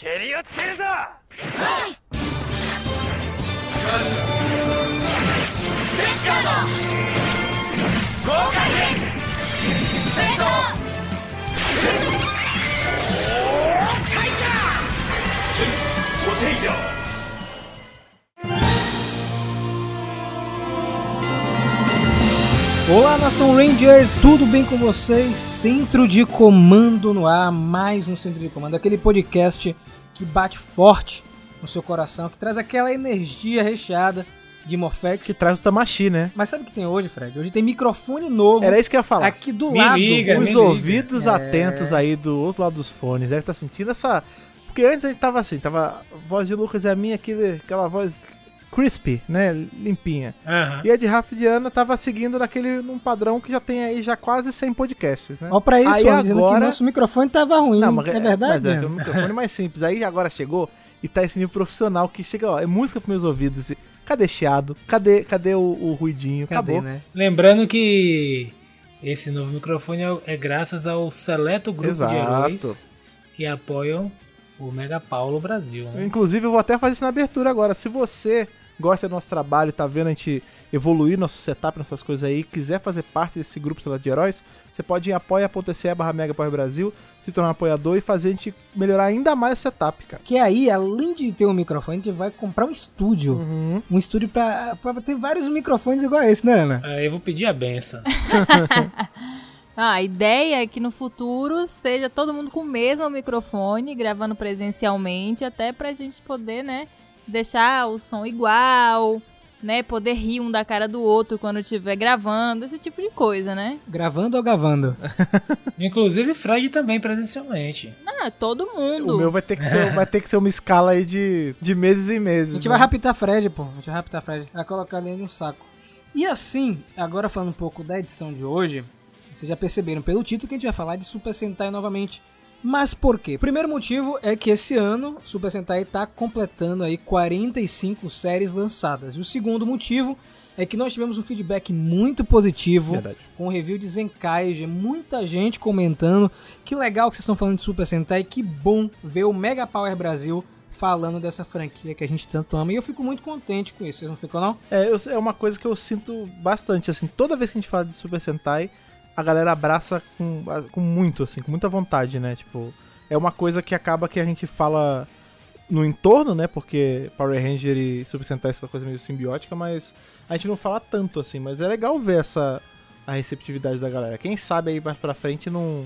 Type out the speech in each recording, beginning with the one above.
けりをつけるぞ！はい。スカード豪快ベおじゃお手入れ Olá, Nação Ranger, tudo bem com vocês? Centro de Comando no ar, mais um Centro de Comando, aquele podcast que bate forte no seu coração, que traz aquela energia recheada de Morfex. que traz o Tamashi, né? Mas sabe o que tem hoje, Fred? Hoje tem microfone novo Era isso que eu ia falar. aqui do Me lado. liga, Os me liga. ouvidos É. atentos aí do outro lado dos fones, deve estar sentindo essa. Porque antes a gente tava assim, tava a voz de Lucas e a minha, aquele, aquela voz crispy, né? Limpinha. Aham. E a de Rafa e de Ana tava seguindo naquele num padrão que já tem aí já quase 100 podcasts, né? Ó, pra isso, Aí ó, dizendo que agora- nosso microfone tava ruim. Não, mas é verdade? Mas é um microfone mais simples. Aí agora chegou e tá esse nível profissional que chega, ó, é música pros meus ouvidos. Cadê chiado? Cadê, cadê o, o ruidinho? Cadê, Acabou. né? Lembrando que esse novo microfone é- é graças ao seleto grupo Exato. de heróis que apoiam o Mega Paulo Brasil. Né? Inclusive, eu vou até fazer isso na abertura agora. Se você gosta do nosso trabalho tá vendo a gente evoluir nosso setup, nossas coisas aí, quiser fazer parte desse grupo Celular de Heróis, você pode ir em apoia.se barra Mega Power Brasil, se tornar um apoiador e fazer a gente melhorar ainda mais o setup, cara. Que aí, além de ter um microfone, a gente vai comprar um estúdio. Uhum. Um estúdio pra, pra ter vários microfones igual a esse, né, Ana? Aí eu vou pedir a benção. Ah, a ideia é que no futuro esteja todo mundo com o mesmo microfone, gravando presencialmente, até pra gente poder, né, deixar o som igual, né, poder rir um da cara do outro quando estiver gravando, esse tipo de coisa, né? Gravando ou gravando? Inclusive Fred também presencialmente. Ah, todo mundo. O meu vai ter que ser, vai ter que ser uma escala aí de, de meses em meses. A gente né? vai raptar Fred, pô. A gente vai raptar Fred. Vai colocar ele no saco. E assim, agora falando um pouco da edição de hoje, vocês já perceberam pelo título que a gente vai falar de Super Sentai novamente. Mas por quê? Primeiro motivo é que esse ano Super Sentai está completando aí 45 séries lançadas. E o segundo motivo é que nós tivemos um feedback muito positivo Verdade. com o review de Zenkai, muita gente comentando que legal que vocês estão falando de Super Sentai, que bom ver o Mega Power Brasil falando dessa franquia que a gente tanto ama. E eu fico muito contente com isso, vocês não ficam não? É, eu- é uma coisa que eu sinto bastante, assim, toda vez que a gente fala de Super Sentai, a galera abraça com, com muito, assim, com muita vontade, né? Tipo, é uma coisa que acaba que a gente fala no entorno, né? Porque Power Ranger e Super Sentai é uma coisa meio simbiótica, mas a gente não fala tanto, assim, mas é legal ver essa a receptividade da galera. Quem sabe aí mais pra frente não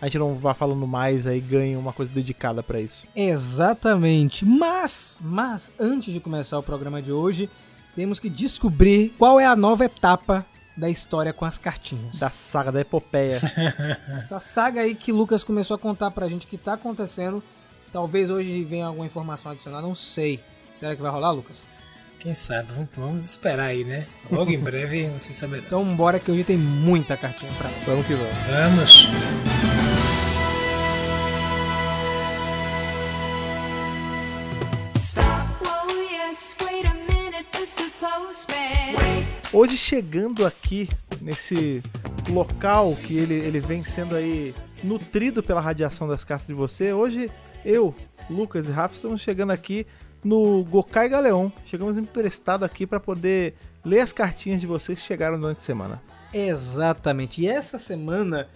a gente não vá falando mais aí ganha uma coisa dedicada pra isso. Exatamente. Mas, mas antes de começar o programa de hoje, temos que descobrir qual é a nova etapa da história com as cartinhas. Da saga da epopeia. Essa saga aí que Lucas começou a contar pra gente que tá acontecendo. Talvez hoje venha alguma informação adicional, não sei. Será que vai rolar, Lucas? Quem sabe? Vamos- esperar aí, né? Logo em breve você saberá. Então bora que hoje tem muita cartinha pra vamos que vamos. Vamos. Stop, whoa, yes, wait a minute. Hoje chegando aqui nesse local que ele, ele vem sendo aí nutrido pela radiação das cartas de você, hoje eu, Lucas e Rafa estamos chegando aqui no Gokai Galeon. Chegamos emprestado aqui para poder ler as cartinhas de vocês que chegaram durante a semana. Exatamente. E essa semana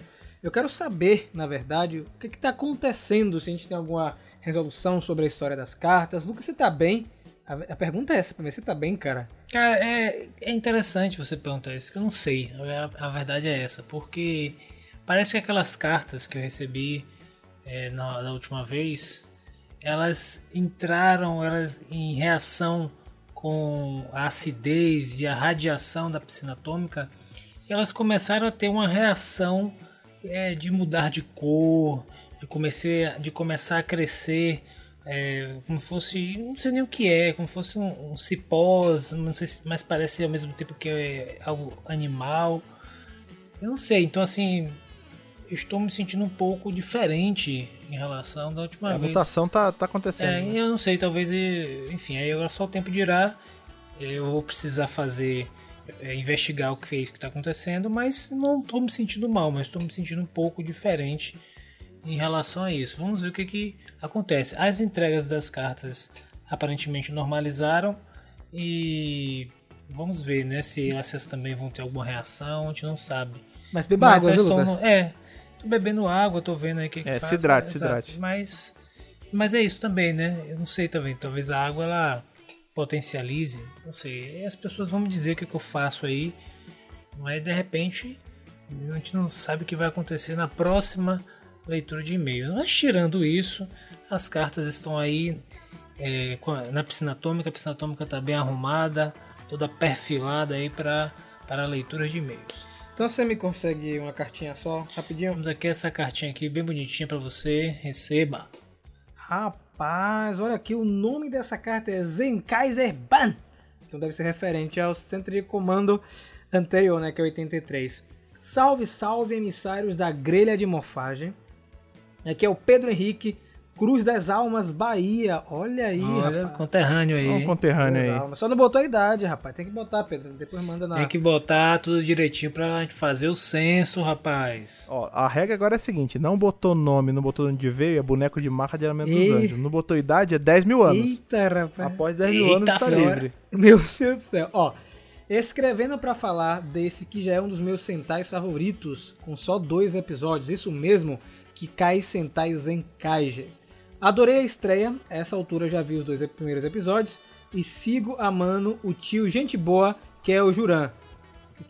eu quero saber, na verdade, o que está acontecendo, se a gente tem alguma resolução sobre a história das cartas. Lucas, você tá bem? A, pergunta é essa pra mim, você tá bem, cara? Cara, é, é interessante você perguntar isso, que eu não sei. A, a verdade é essa, porque parece que aquelas cartas que eu recebi é, na, da última vez, elas entraram elas em reação com a acidez e a radiação da piscina atômica, e elas começaram a ter uma reação é, de mudar de cor, de, comecei, de começar a crescer é, como fosse, não sei nem o que é, como fosse um, um cipós, não sei se, mas parece ao mesmo tempo que é algo animal. Eu não sei, então assim, eu estou me sentindo um pouco diferente em relação da última a vez. mutação tá, tá É, acontecendo. né? eu não sei, talvez, enfim, aí agora só o tempo dirá. Eu vou precisar fazer, eh, investigar o que fez, o que está acontecendo, mas não estou me sentindo mal, mas estou me sentindo um pouco diferente em relação a isso. Vamos ver o que, que acontece. As entregas das cartas aparentemente normalizaram e vamos ver, né, se essas também vão ter alguma reação, a gente não sabe. Mas beba Mas água, elas viu, Lucas? no- É, tô bebendo água, tô vendo aí o que, que É, faz. se hidrate, se hidrate. Mas, mas é isso também, né? Eu não sei também, talvez a água ela potencialize, não sei. As pessoas vão me dizer o que, que eu faço aí, mas de repente a gente não sabe o que vai acontecer na próxima leitura de e-mail. Mas tirando isso, as cartas estão aí é, na piscina atômica, a piscina atômica está bem arrumada, toda perfilada aí para para leitura de e-mails. Então você me consegue uma cartinha só, rapidinho? Temos aqui essa cartinha aqui bem bonitinha para você, receba. Rapaz, olha aqui, o nome dessa carta é Zenkaiser Ban. Então deve ser referente ao centro de comando anterior, né, que é 83. Salve, salve, emissários da grelha de morfagem. Aqui é o Pedro Henrique, Cruz das Almas, Bahia. Olha aí, Olha, rapaz. conterrâneo aí. Um conterrâneo Cruz aí. Almas. Só não botou a idade, rapaz. Tem que botar, Pedro. Depois manda na... Tem que botar tudo direitinho pra gente fazer o censo, rapaz. Ó, a regra agora é a seguinte: não botou nome, não botou onde veio, é boneco de marca de Elemento Ei. dos Anjos. Não botou idade, é 10 mil anos. Eita, rapaz. Após 10 mil Eita, anos, está fera. livre. Meu Deus do céu. Ó, escrevendo pra falar desse que já é um dos meus Sentais favoritos, com só dois episódios, isso mesmo, Kikai Sentai Zenkaiger. Adorei a estreia, a essa altura já vi os dois primeiros episódios, e sigo amando o tio gente boa, que é o Juran.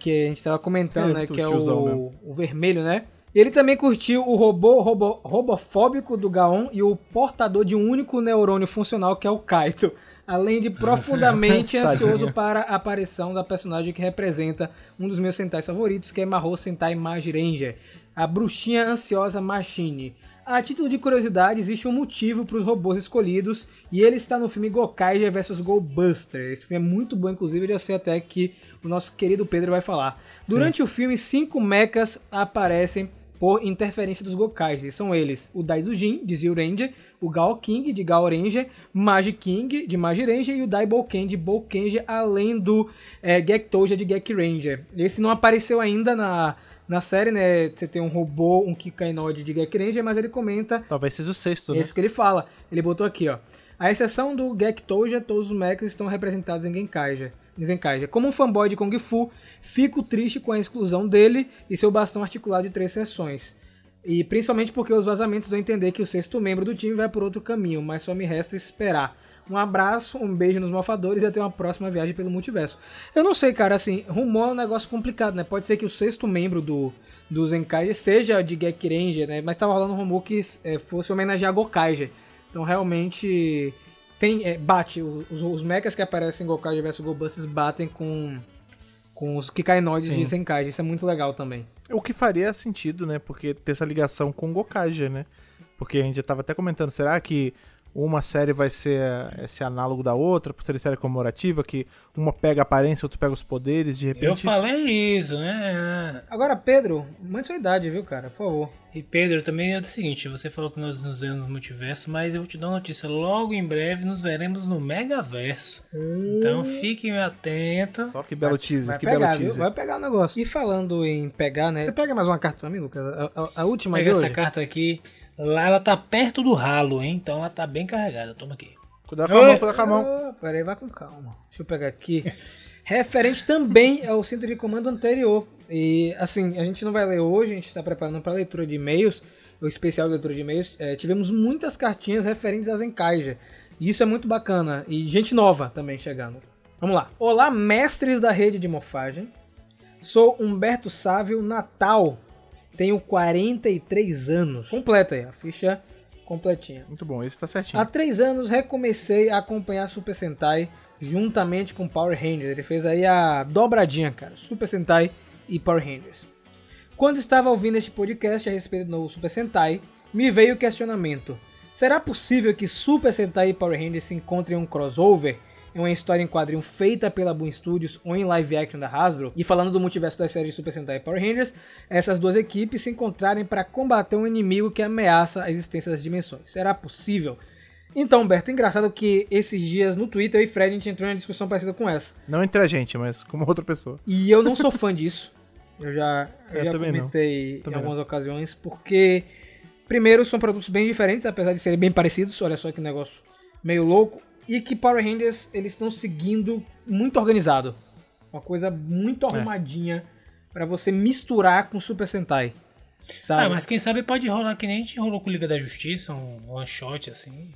Que a gente tava comentando, É, né? Que é o, o vermelho, né? Ele também curtiu o robô, robô robofóbico do Gaon e o portador de um único neurônio funcional, que é o Kaito. Além de profundamente ansioso para a aparição da personagem que representa um dos meus Sentais favoritos, que é Mahou Sentai Mage Ranger, a bruxinha ansiosa Machine. A título de curiosidade, existe um motivo para os robôs escolhidos e ele está no filme Gokaiger vs Go Buster. Esse filme é muito bom, inclusive, eu já sei até que o nosso querido Pedro vai falar. Durante o filme, cinco mechas aparecem por interferência dos Gokais. São eles o Daizujin, de Zio Ranger, o Gao King, de Gao Ranger, Magi King, de Magi Ranger, e o Dai Bolken, de Bolkenja, além do é, Gektoja, de Gek Ranger. Esse não apareceu ainda na, na série, né? Você tem um robô, um Kikainod de Gek Ranger, mas ele comenta Talvez seja o sexto, é né? isso que ele fala. Ele botou aqui, ó. A exceção do Gektoja, todos os mechas estão representados em Genkaiger. em Zenkaiger. Como um fanboy de Kung Fu, fico triste com a exclusão dele e seu bastão articulado de três seções. E principalmente porque os vazamentos dão a entender que o sexto membro do time vai por outro caminho, mas só me resta esperar. Um abraço, um beijo nos mofadores e até uma próxima viagem pelo multiverso. Eu não sei, cara, assim, rumor é um negócio complicado, né? Pode ser que o sexto membro do, do Zenkaiger seja de Gek Ranger, né? Mas tava rolando um rumor que é, fosse homenagear Gokaiger. Então realmente tem é, bate os, os mechas que aparecem em Gokaiger vs Gobusters batem com com os Kikainoides Sim. de Zenkaiger. Isso é muito legal também. O que faria sentido, né? Porque ter essa ligação com Gokaiger, né? Porque a gente já tava até comentando, será que uma série vai ser esse análogo da outra, por ser série comemorativa, que uma pega a aparência, outra pega os poderes, de repente... Eu falei isso, né? Agora, Pedro, mande sua idade, viu, cara? Por favor. E Pedro, também é o seguinte, você falou que nós nos vemos no multiverso, mas eu vou te dar uma notícia, logo em breve nos veremos no Megaverso. Então fiquem atentos. Só que belo teaser, Vai que pegar, belo viu? teaser. Vai pegar o negócio. E falando em pegar, né? Você pega mais uma carta pra mim, Lucas? A, a- a última Pega de essa hoje? carta aqui, lá ela tá perto do ralo, hein? Então ela tá bem carregada, toma aqui. Cuidado com a mão, cuidado com a mão. Peraí, vai com calma. Deixa eu pegar aqui. Referente também ao centro de comando anterior. E assim, a gente não vai ler hoje, a gente está preparando para leitura de e-mails, o especial de leitura de e-mails. É, tivemos muitas cartinhas referentes a Zenkaiger. E isso é muito bacana. E gente nova também chegando. Vamos lá. Olá, mestres da rede de morfagem. Sou Humberto Sávio Natal. Tenho 43 anos. Completa aí, a ficha completinha. Muito bom, esse tá certinho. Há três anos recomecei a acompanhar Super Sentai juntamente com Power Rangers. Ele fez aí a dobradinha, cara. Super Sentai e Power Rangers. Quando estava ouvindo este podcast a respeito do novo Super Sentai, me veio o questionamento. Será possível que Super Sentai e Power Rangers se encontrem em um crossover? Uma história em quadrinho feita pela Boom Studios ou em live action da Hasbro? E falando do multiverso das séries Super Sentai e Power Rangers, essas duas equipes se encontrarem para combater um inimigo que ameaça a existência das dimensões. Será possível? Então, Humberto, engraçado que esses dias no Twitter eu e Fred a gente entrou em uma discussão parecida com essa. Não entre a gente, mas como outra pessoa. E eu não sou fã disso. Eu já, eu Eu já não. comentei em algumas ocasiões, porque primeiro, são produtos bem diferentes, apesar de serem bem parecidos. Olha só que negócio meio louco. E que Power Rangers, eles estão seguindo muito organizado. Uma coisa muito arrumadinha pra você misturar com Super Sentai. Sabe? Ah, mas quem sabe pode rolar que nem a gente rolou com Liga da Justiça, um one shot assim.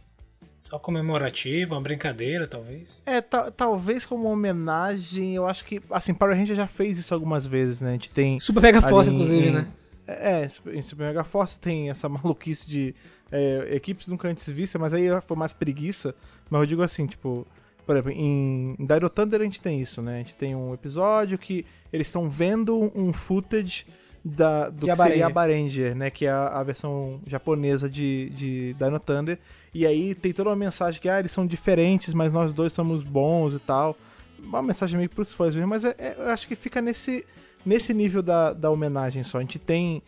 Só comemorativo, uma brincadeira, talvez. É, ta- talvez como homenagem, eu acho que. Assim, Power Ranger já fez isso algumas vezes, né? A gente tem. Super Mega Force, em- inclusive, em- né? É, em Super Mega Force tem essa maluquice de é, equipes nunca antes vistas, mas aí foi mais preguiça. Mas eu digo assim, tipo, por exemplo, em, Dino Thunder a gente tem isso, né? A gente tem um episódio que eles estão vendo um footage da, do De que seria a. Baranger, né? Que é a, a versão japonesa de, de Dino Thunder. E aí tem toda uma mensagem que, ah, eles são diferentes, mas nós dois somos bons e tal. Uma mensagem meio pros fãs mesmo, mas é- é- eu acho que fica nesse, nesse nível da, da homenagem só. A gente tem.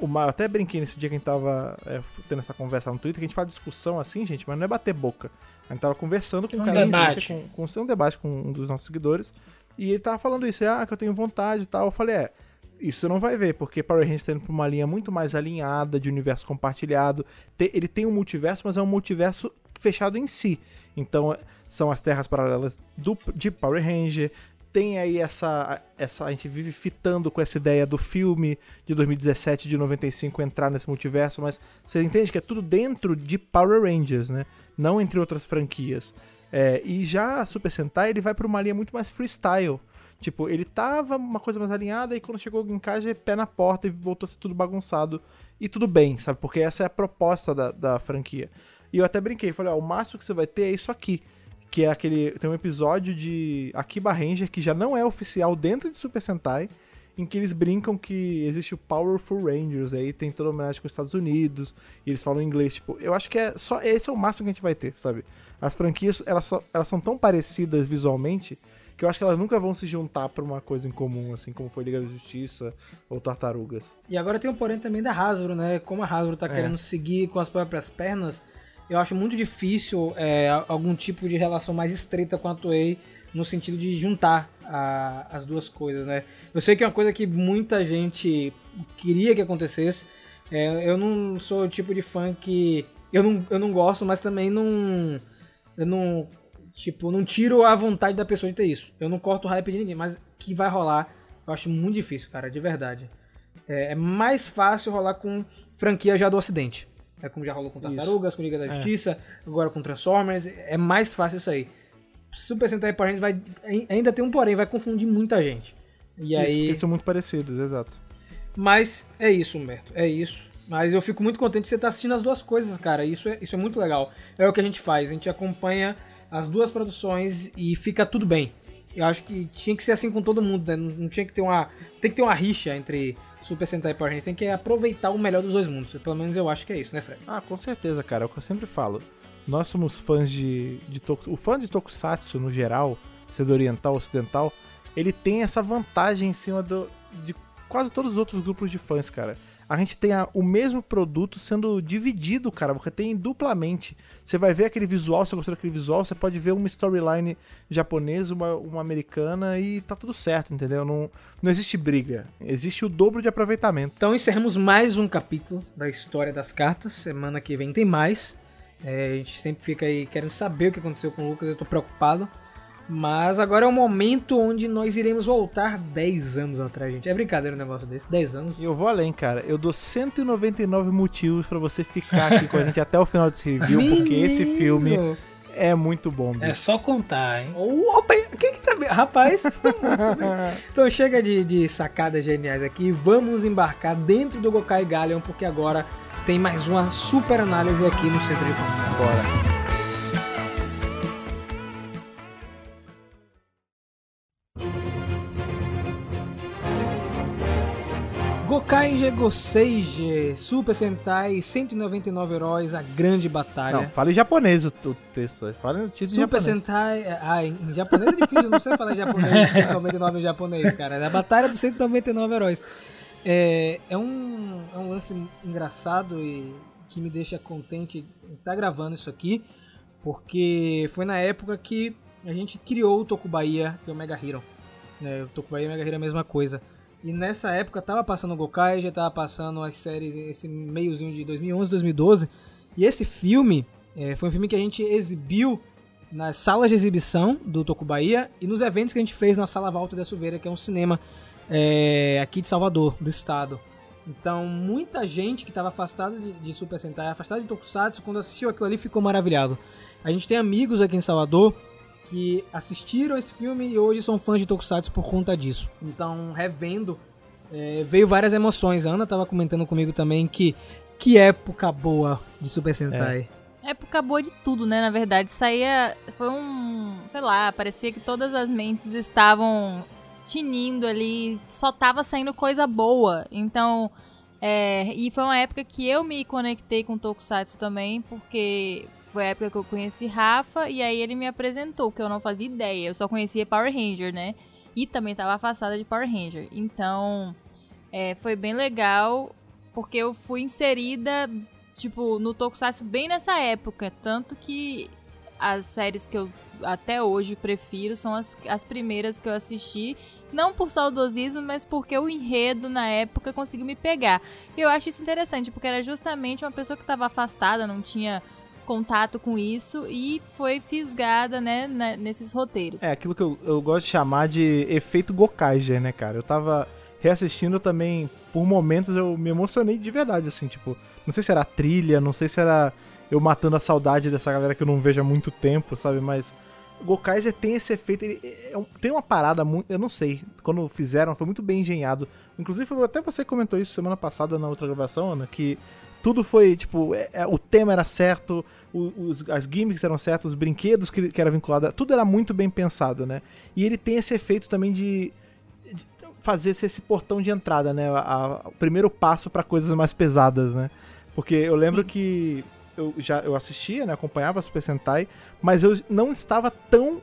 Eu até brinquei nesse dia que a gente tava é, tendo essa conversa no Twitter, que a gente fala discussão assim, gente, mas não é bater boca. A gente tava conversando com Um cara, debate. Com, com um debate com um dos nossos seguidores. E ele tava falando isso, ah, que eu tenho vontade e tal. Eu falei, é, isso você não vai ver, porque Power Rangers tá indo pra uma linha muito mais alinhada, de universo compartilhado. Ele tem um multiverso, mas é um multiverso fechado em si. Então, é- são as terras paralelas do, de Power Ranger. Tem aí essa, essa. A gente vive fitando com essa ideia do filme de 2017, de 95 entrar nesse multiverso, mas você entende que é tudo dentro de Power Rangers, né? Não entre outras franquias. É, e já Super Sentai ele vai pra uma linha muito mais freestyle. Tipo, ele tava uma coisa mais alinhada e quando chegou em casa, pé na porta e voltou a ser tudo bagunçado. E tudo bem, sabe? Porque essa é a proposta da, da franquia. E eu até brinquei, falei, ó, o máximo que você vai ter é isso aqui. Que é aquele. Tem um episódio de Akiba Ranger que já não é oficial dentro de Super Sentai. Em que eles brincam que existe o Powerful Rangers, aí tem toda a homenagem com os Estados Unidos, e eles falam inglês, tipo, eu acho que é só esse é o máximo que a gente vai ter, sabe? As franquias, elas, só- elas são tão parecidas visualmente que eu acho que elas nunca vão se juntar pra uma coisa em comum, assim como foi Liga da Justiça ou Tartarugas. E agora tem um porém também da Hasbro, né? Como a Hasbro tá É. querendo seguir com as próprias pernas, eu acho muito difícil é, algum tipo de relação mais estreita com a Toei no sentido de juntar a- as duas coisas, né? Eu sei que é uma coisa que muita gente queria que acontecesse. É, eu não sou o tipo de fã que eu não, eu não gosto, mas também não eu não tipo não tiro a vontade da pessoa de ter isso. Eu não corto o hype de ninguém, mas que vai rolar, eu acho muito difícil, cara, de verdade. É, é mais fácil rolar com franquia já do Ocidente. É como já rolou com Tartarugas, com Liga da É. Justiça, agora com Transformers. É mais fácil isso aí. Super Sentai Power Rangers vai ainda tem um porém, vai confundir muita gente. E Isso, aí, são muito parecidos, exato. mas é isso, Humberto, é isso. Mas eu fico muito contente de você estar assistindo as duas coisas, cara. Isso é, isso é muito legal. É o que a gente faz, a gente acompanha as duas produções e fica tudo bem. Eu acho que tinha que ser assim com todo mundo, né? Não, não tinha que ter uma. Tem que ter uma rixa entre Super Sentai Power Rangers. Tem que aproveitar o melhor dos dois mundos. Pelo menos eu acho que é isso, né, Fred? Ah, com certeza, cara. É o que eu sempre falo. Nós somos fãs de, de Tokus- O fã de Tokusatsu, no geral, sendo oriental, ocidental, ele tem essa vantagem em cima do, de quase todos os outros grupos de fãs, cara. A gente tem o mesmo produto sendo dividido, cara. Você tem duplamente. Você vai ver aquele visual, se você gostou daquele visual, você pode ver uma storyline japonesa, uma, uma americana e tá tudo certo, entendeu? Não, não existe briga. Existe o dobro de aproveitamento. Então encerramos mais um capítulo da história das cartas. Semana que vem tem mais. É, a gente sempre fica aí querendo saber o que aconteceu com o Lucas, eu tô preocupado. Mas agora é o momento onde nós iremos voltar 10 anos atrás, gente. É brincadeira um negócio desse, 10 anos. E eu vou além, cara. Eu dou 199 motivos pra você ficar aqui com a gente até o final desse review, porque esse filme é muito bom. É só contar, hein? Opa, quem que tá bem? Rapaz, vocês estão muito bem. Então chega de, de sacadas geniais aqui. Vamos embarcar dentro do Gokai Galleon, porque agora tem mais uma super análise aqui no Centro de Contato. Bora. Gokai Goseiji, Super Sentai, 199 heróis, a grande batalha. Não, fala em japonês o, o texto. Fala no título Super japonês. Sentai. Ah, em japonês é difícil, eu não sei falar em japonês, 199 em japonês, cara. É a batalha dos 199 heróis. É, é, um, é um lance engraçado e que me deixa contente estar gravando isso aqui, porque foi na época que a gente criou o Tokubaia e o Mega Hero. Né, o Tokubaia e o Mega Hero é a mesma coisa. E nessa época tava passando o Gokai, já tava passando as séries, esse meiozinho de 2011, 2012. E esse filme é, foi um filme que a gente exibiu nas salas de exibição do Tokubaia e nos eventos que a gente fez na Sala Walter da Silveira, que é um cinema é, aqui de Salvador, do estado. Então, muita gente que estava afastada de, de Super Sentai, afastada de Tokusatsu, quando assistiu aquilo ali ficou maravilhado. A gente tem amigos aqui em Salvador que assistiram esse filme e hoje são fãs de Tokusatsu por conta disso. Então, revendo, é, veio várias emoções. A Ana estava comentando comigo também que que época boa de Super Sentai. época boa de tudo, né? Na verdade, saía. Foi um. Sei lá, parecia que todas as mentes estavam tinindo ali, só tava saindo coisa boa. Então. É, e foi uma época que eu me conectei com o Tokusatsu também, porque foi a época que eu conheci Rafa e aí ele me apresentou, que eu não fazia ideia. Eu só conhecia Power Ranger, né? E também tava afastada de Power Ranger. Então, é, foi bem legal, porque eu fui inserida tipo, no Tokusatsu bem nessa época. Tanto que as séries que eu até hoje prefiro são as, as primeiras que eu assisti. Não por saudosismo, mas porque o enredo na época conseguiu me pegar. E eu acho isso interessante, porque era justamente uma pessoa que estava afastada, não tinha contato com isso e foi fisgada, né, na- nesses roteiros. É, aquilo que eu, eu gosto de chamar de efeito Gokaiger, né, cara? Eu tava reassistindo também, por momentos eu me emocionei de verdade, assim, tipo, não sei se era trilha, não sei se era eu matando a saudade dessa galera que eu não vejo há muito tempo, sabe? Mas Gokaiger tem esse efeito, ele é tem uma parada muito, eu não sei, quando fizeram foi muito bem engenhado. Inclusive, até você comentou isso semana passada na outra gravação, Ana, que tudo foi, tipo, é- é- o tema era certo, os, as gimmicks eram certas, os brinquedos que, que era vinculado, tudo era muito bem pensado, né? E ele tem esse efeito também de, de fazer esse, portão de entrada, né? A- a- o primeiro passo para coisas mais pesadas, né? Porque eu lembro que eu já eu assistia, né? Acompanhava Super Sentai, mas eu não estava tão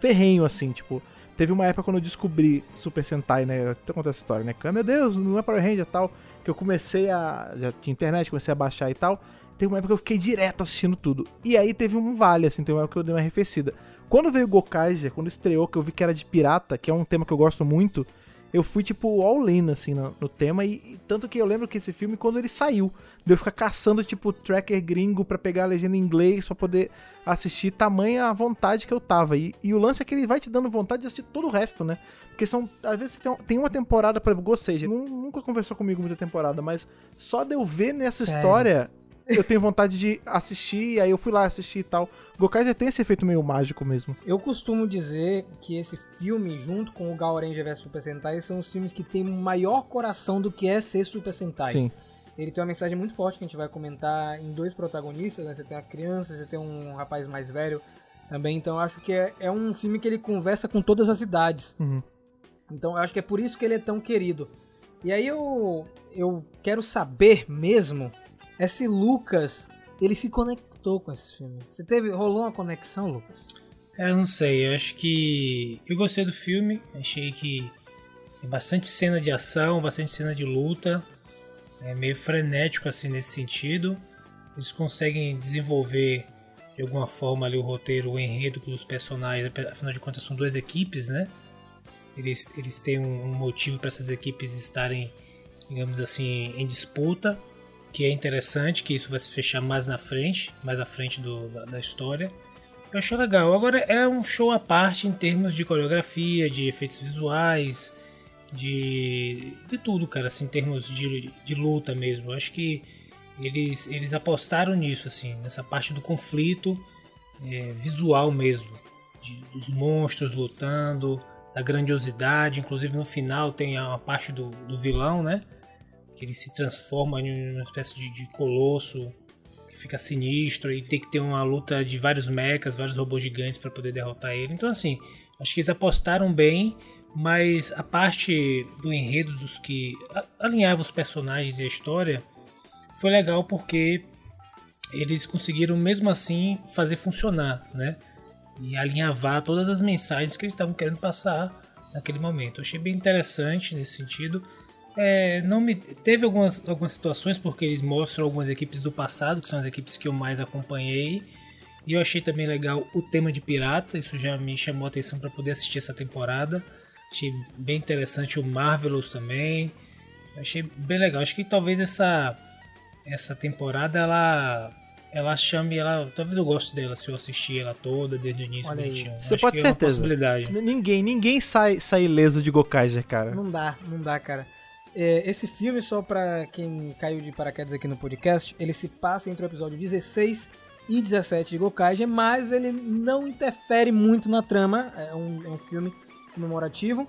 ferrenho assim, tipo. Teve uma época quando eu descobri Super Sentai, né? Eu até contei essa história, né? Que, Meu Deus, não é Power Ranger e tal. Que eu comecei a. Já tinha internet, comecei a baixar e tal. Teve uma época que eu fiquei direto assistindo tudo. E aí teve um vale, assim, teve uma época que eu dei uma arrefecida. Quando veio Gokaiger, quando estreou, que eu vi que era de pirata, que é um tema que eu gosto muito, eu fui, tipo, all-in, assim, no, no tema. E, e tanto que eu lembro que esse filme, quando ele saiu, deu eu ficar caçando, tipo, tracker gringo pra pegar a legenda em inglês, pra poder assistir, tamanha a vontade que eu tava. E, e o lance é que ele vai te dando vontade de assistir todo o resto, né? Porque são. Às vezes você tem, tem uma temporada, por exemplo, Gosseja, nu- nunca conversou comigo muita temporada, mas só de eu ver nessa Sério? história, eu tenho vontade de assistir, e aí eu fui lá assistir e tal. Gokai já tem esse efeito meio mágico mesmo. Eu costumo dizer que esse filme, junto com o Gal Ranger vs Super Sentai, são os filmes que têm maior coração do que é ser Super Sentai. Sim. Ele tem uma mensagem muito forte que a gente vai comentar em dois protagonistas, né? Você tem uma criança, você tem um rapaz mais velho também. Então eu acho que é, é um filme que ele conversa com todas as idades. Uhum. Então eu acho que é por isso que ele é tão querido. E aí eu, eu quero saber mesmo é se Lucas ele se conectou com esse filme. Você teve rolou uma conexão, Lucas? Eu não sei, eu acho que. Eu gostei do filme, achei que tem bastante cena de ação, bastante cena de luta. É meio frenético assim nesse sentido. Eles conseguem desenvolver de alguma forma ali o roteiro, o enredo dos personagens, afinal de contas são duas equipes, né? Eles, eles têm um motivo para essas equipes estarem, digamos assim, em disputa, que é interessante, que isso vai se fechar mais na frente, mais à frente do, da, da história. Eu achei legal. Agora é um show à parte em termos de coreografia, de efeitos visuais, de, de tudo, cara, assim, em termos de, de luta mesmo. Eu acho que eles, eles apostaram nisso, assim, nessa parte do conflito é, visual mesmo. de- dos monstros lutando, da grandiosidade. Inclusive no final tem a parte do, do vilão, né? Que ele se transforma em uma espécie de, de colosso que fica sinistro e tem que ter uma luta de vários mechas, vários robôs gigantes para poder derrotar ele. Então assim, acho que eles apostaram bem, mas a parte do enredo dos que alinhava os personagens e a história foi legal porque eles conseguiram mesmo assim fazer funcionar, né? E alinhavar todas as mensagens que eles estavam querendo passar naquele momento. Eu achei bem interessante nesse sentido. É, não me teve algumas, algumas situações porque eles mostram algumas equipes do passado, que são as equipes que eu mais acompanhei. E eu achei também legal o tema de pirata, isso já me chamou a atenção para poder assistir essa temporada. Achei bem interessante o Marvelous também. Achei bem legal. Acho que talvez essa essa temporada ela ela chame ela, talvez eu goste dela se eu assistir ela toda desde o início Olha. Você Acho pode que ter é uma certeza. possibilidade. Ninguém, ninguém sai, sai ileso de Gokaiger, cara. Não dá, não dá, cara. É, esse filme, só pra quem caiu de paraquedas aqui no podcast, ele se passa entre o episódio 16 e 17 de Gokaiger, mas ele não interfere muito na trama. É um, é um filme comemorativo.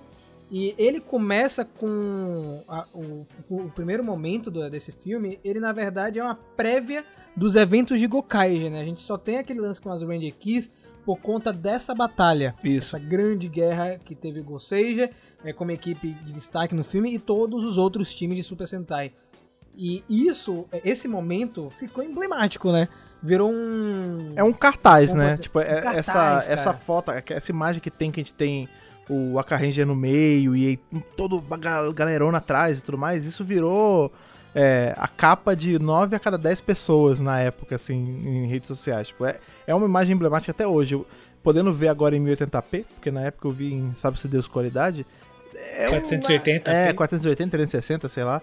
E ele começa com a- o, o- o primeiro momento do- desse filme, ele na verdade é uma prévia dos eventos de Gokaiger, né? A gente só tem aquele lance com as Ranger Keys por conta dessa batalha. Isso. Essa grande guerra que teve o Goseiger, é, como equipe de destaque no filme, e todos os outros times de Super Sentai. E isso, esse momento, ficou emblemático, né? Virou um... É um cartaz, Como né? Tipo, é- um cartaz, essa, cara. essa foto, essa imagem que tem, que a gente tem o Aka Ranger no meio e todo galerona atrás e tudo mais, isso virou é, a capa de 9 a cada 10 pessoas na época, assim, em redes sociais. Tipo, é, é uma imagem emblemática até hoje. Eu, podendo ver agora em 1080p, porque na época eu vi em sabe-se Deus qualidade. É uma- 480 É, p. 480, 360, sei lá.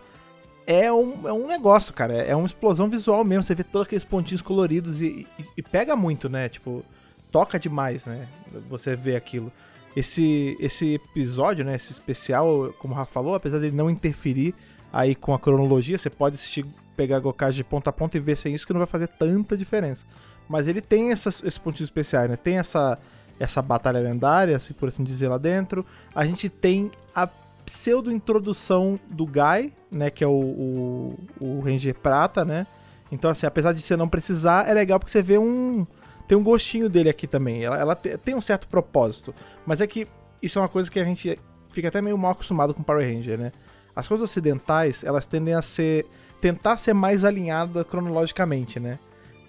É um, é um negócio, cara. É uma explosão visual mesmo. Você vê todos aqueles pontinhos coloridos e, e- e pega muito, né? Tipo, toca demais, né? Você vê aquilo. Esse, esse episódio, né? Esse especial, como o Rafa falou, apesar dele não interferir aí com a cronologia, você pode assistir, pegar Gokage de ponta a ponta e ver sem isso que não vai fazer tanta diferença. Mas ele tem essas, esses pontinhos especiais, né? Tem essa, essa batalha lendária, assim, por assim dizer, lá dentro. A gente tem a pseudo-introdução do Guy, né? Que é o, o, o Ranger Prata, né? Então, assim, apesar de você não precisar, é legal porque você vê um. Tem um gostinho dele aqui também. Ela, ela te- tem um certo propósito. Mas é que isso é uma coisa que a gente fica até meio mal acostumado com Power Ranger, né? As coisas ocidentais, elas tendem a ser. tentar ser mais alinhada cronologicamente, né?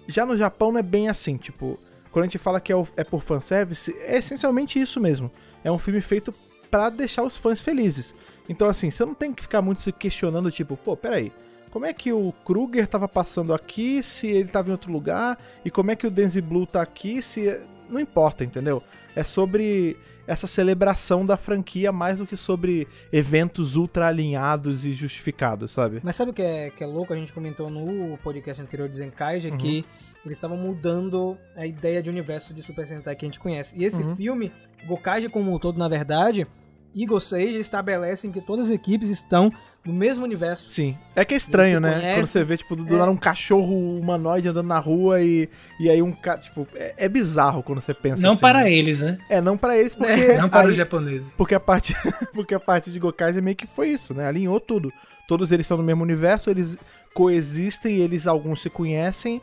Já no Japão não é bem assim, tipo, quando a gente fala que é, o- é por fanservice, é essencialmente isso mesmo. É um filme feito pra deixar os fãs felizes. Então, assim, você não tem que ficar muito se questionando, tipo, pô, peraí, como é que o Kruger tava passando aqui se ele tava em outro lugar? E como é que o Denzi Blue tá aqui se. Não importa, entendeu? É sobre essa celebração da franquia mais do que sobre eventos ultra alinhados e justificados, sabe? Mas sabe o que é, que é louco? A gente comentou no podcast anterior de Zenkaiger Uhum. que eles estavam mudando a ideia de universo de Super Sentai que a gente conhece. E esse Uhum. filme, Gokaiger como um todo, na verdade, e Goseiger estabelecem que todas as equipes estão no mesmo universo. Sim. É que é estranho, Você né? conhece? Quando você vê, tipo, do do É. nada um cachorro humanoide andando na rua e, e aí um cara. Tipo, é, é bizarro quando você pensa Não assim, para né? eles, né? É, não para eles, porque. Não para aí- os japoneses. Porque a parte, porque a parte de Gokaiger meio que foi isso, né? Alinhou tudo. Todos eles estão no mesmo universo, eles coexistem, eles alguns se conhecem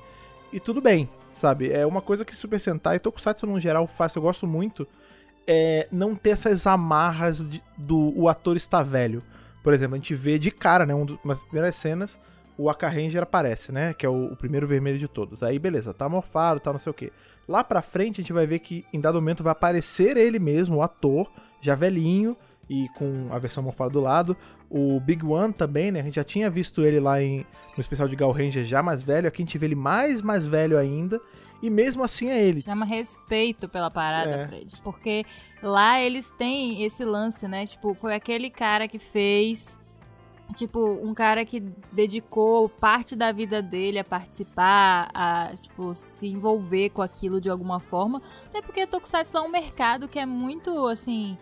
e tudo bem, sabe? É uma coisa que Super Sentai e Tokusatsu no geral faz, eu gosto muito, é não ter essas amarras de- do o ator está velho. Por exemplo, a gente vê de cara, né, um uma das primeiras cenas, o Aka Ranger aparece, né, que é o, o primeiro vermelho de todos. Aí beleza, tá morfado, tá não sei o que. Lá pra frente a gente vai ver que em dado momento vai aparecer ele mesmo, o ator, já velhinho e com a versão morfada do lado. O Big One também, né? A gente já tinha visto ele lá em, no especial de Gal Ranger já mais velho. Aqui a gente vê ele mais, mais velho ainda. E mesmo assim é ele. Chama respeito pela parada, É. Fred. Porque lá eles têm esse lance, né? Tipo, foi aquele cara que fez. Tipo, um cara que dedicou parte da vida dele a participar, a, tipo, se envolver com aquilo de alguma forma. Até porque Tokusatsu é um mercado que é muito, assim,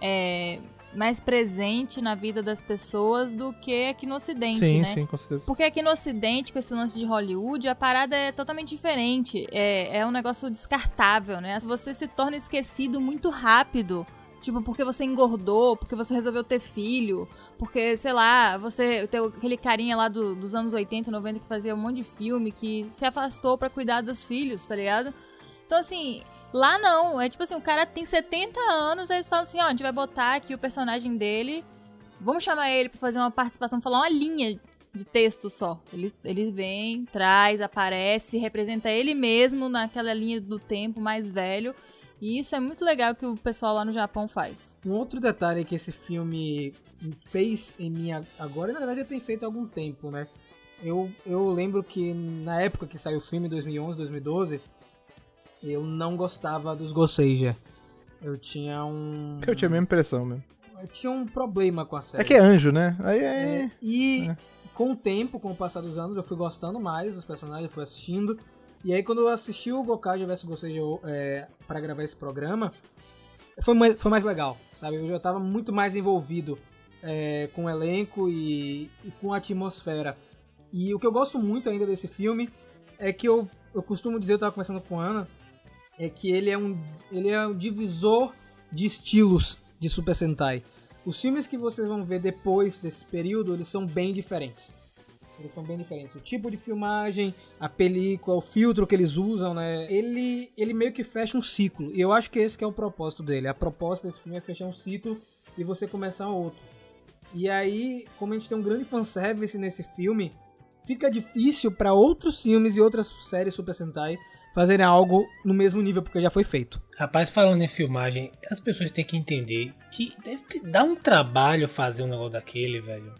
é, mais presente na vida das pessoas do que aqui no Ocidente, sim, né? sim, com certeza. Porque aqui no Ocidente, com esse lance de Hollywood, a parada é totalmente diferente. É, é um negócio descartável, né? Você se torna esquecido muito rápido. Tipo, porque você engordou, porque você resolveu ter filho, porque, sei lá, você tem aquele carinha lá do- dos anos 80, 90 que fazia um monte de filme, que se afastou pra cuidar dos filhos, tá ligado? Então, assim, lá não. É tipo assim, o cara tem 70 anos, aí eles falam assim, ó, a gente vai botar aqui o personagem dele, vamos chamar ele pra fazer uma participação, falar uma linha de texto só. Ele, ele vem, traz, aparece, representa ele mesmo naquela linha do tempo mais velho. E isso é muito legal que o pessoal lá no Japão faz. Um outro detalhe que esse filme fez em mim agora, na verdade já tem feito há algum tempo, né? Eu, eu lembro que na época que saiu o filme, 2011, 2012, eu não gostava dos Goseiger. Eu tinha um... Eu tinha a mesma impressão mesmo. tinha um problema com a série. É que é anjo, né? Aí é. É, e com o tempo, com o passar dos anos, eu fui gostando mais dos personagens, eu fui assistindo. E aí quando eu assisti o Gokage vs Gosei é, para gravar esse programa, foi mais, foi mais legal, sabe? Eu já tava muito mais envolvido é, com o elenco e, e com a atmosfera. E o que eu gosto muito ainda desse filme é que eu, eu costumo dizer, eu tava conversando com a Ana, é que ele é um, ele é um divisor de estilos de Super Sentai. Os filmes que vocês vão ver depois desse período, eles são bem diferentes. Eles são bem diferentes. O tipo de filmagem, a película, o filtro que eles usam, né? Ele, ele meio que fecha um ciclo. E eu acho que esse que é o propósito dele. A proposta desse filme é fechar um ciclo e você começar outro. E aí, como a gente tem um grande fanservice nesse filme, fica difícil para outros filmes e outras séries Super Sentai fazerem algo no mesmo nível, porque já foi feito. Rapaz, falando em filmagem, as pessoas têm que entender que deve te dar um trabalho fazer um negócio daquele, velho.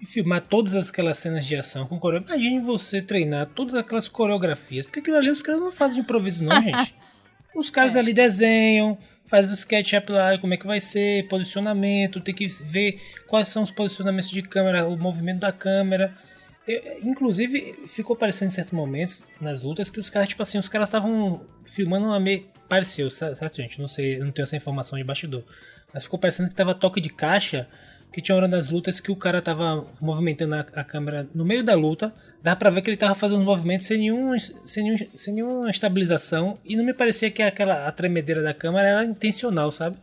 E filmar todas aquelas cenas de ação com coreografia. Imagine você treinar todas aquelas coreografias. Porque aquilo ali os caras não fazem de improviso, não, gente. Os caras ali desenham, fazem o SketchUp lá, como é que vai ser, posicionamento, tem que ver quais são os posicionamentos de câmera, o movimento da câmera. É, Inclusive, ficou parecendo em certos momentos nas lutas que os caras, tipo assim, os caras estavam filmando uma meio. Pareceu, certo, gente? Não sei, não tenho essa informação de bastidor. Mas ficou parecendo que tava toque de caixa, que tinha hora das lutas que o cara tava movimentando a, a câmera no meio da luta. Dá pra ver que ele tava fazendo movimentos sem, nenhum, sem, nenhum, sem nenhuma estabilização. E não me parecia que aquela a tremedeira da câmera era intencional, sabe?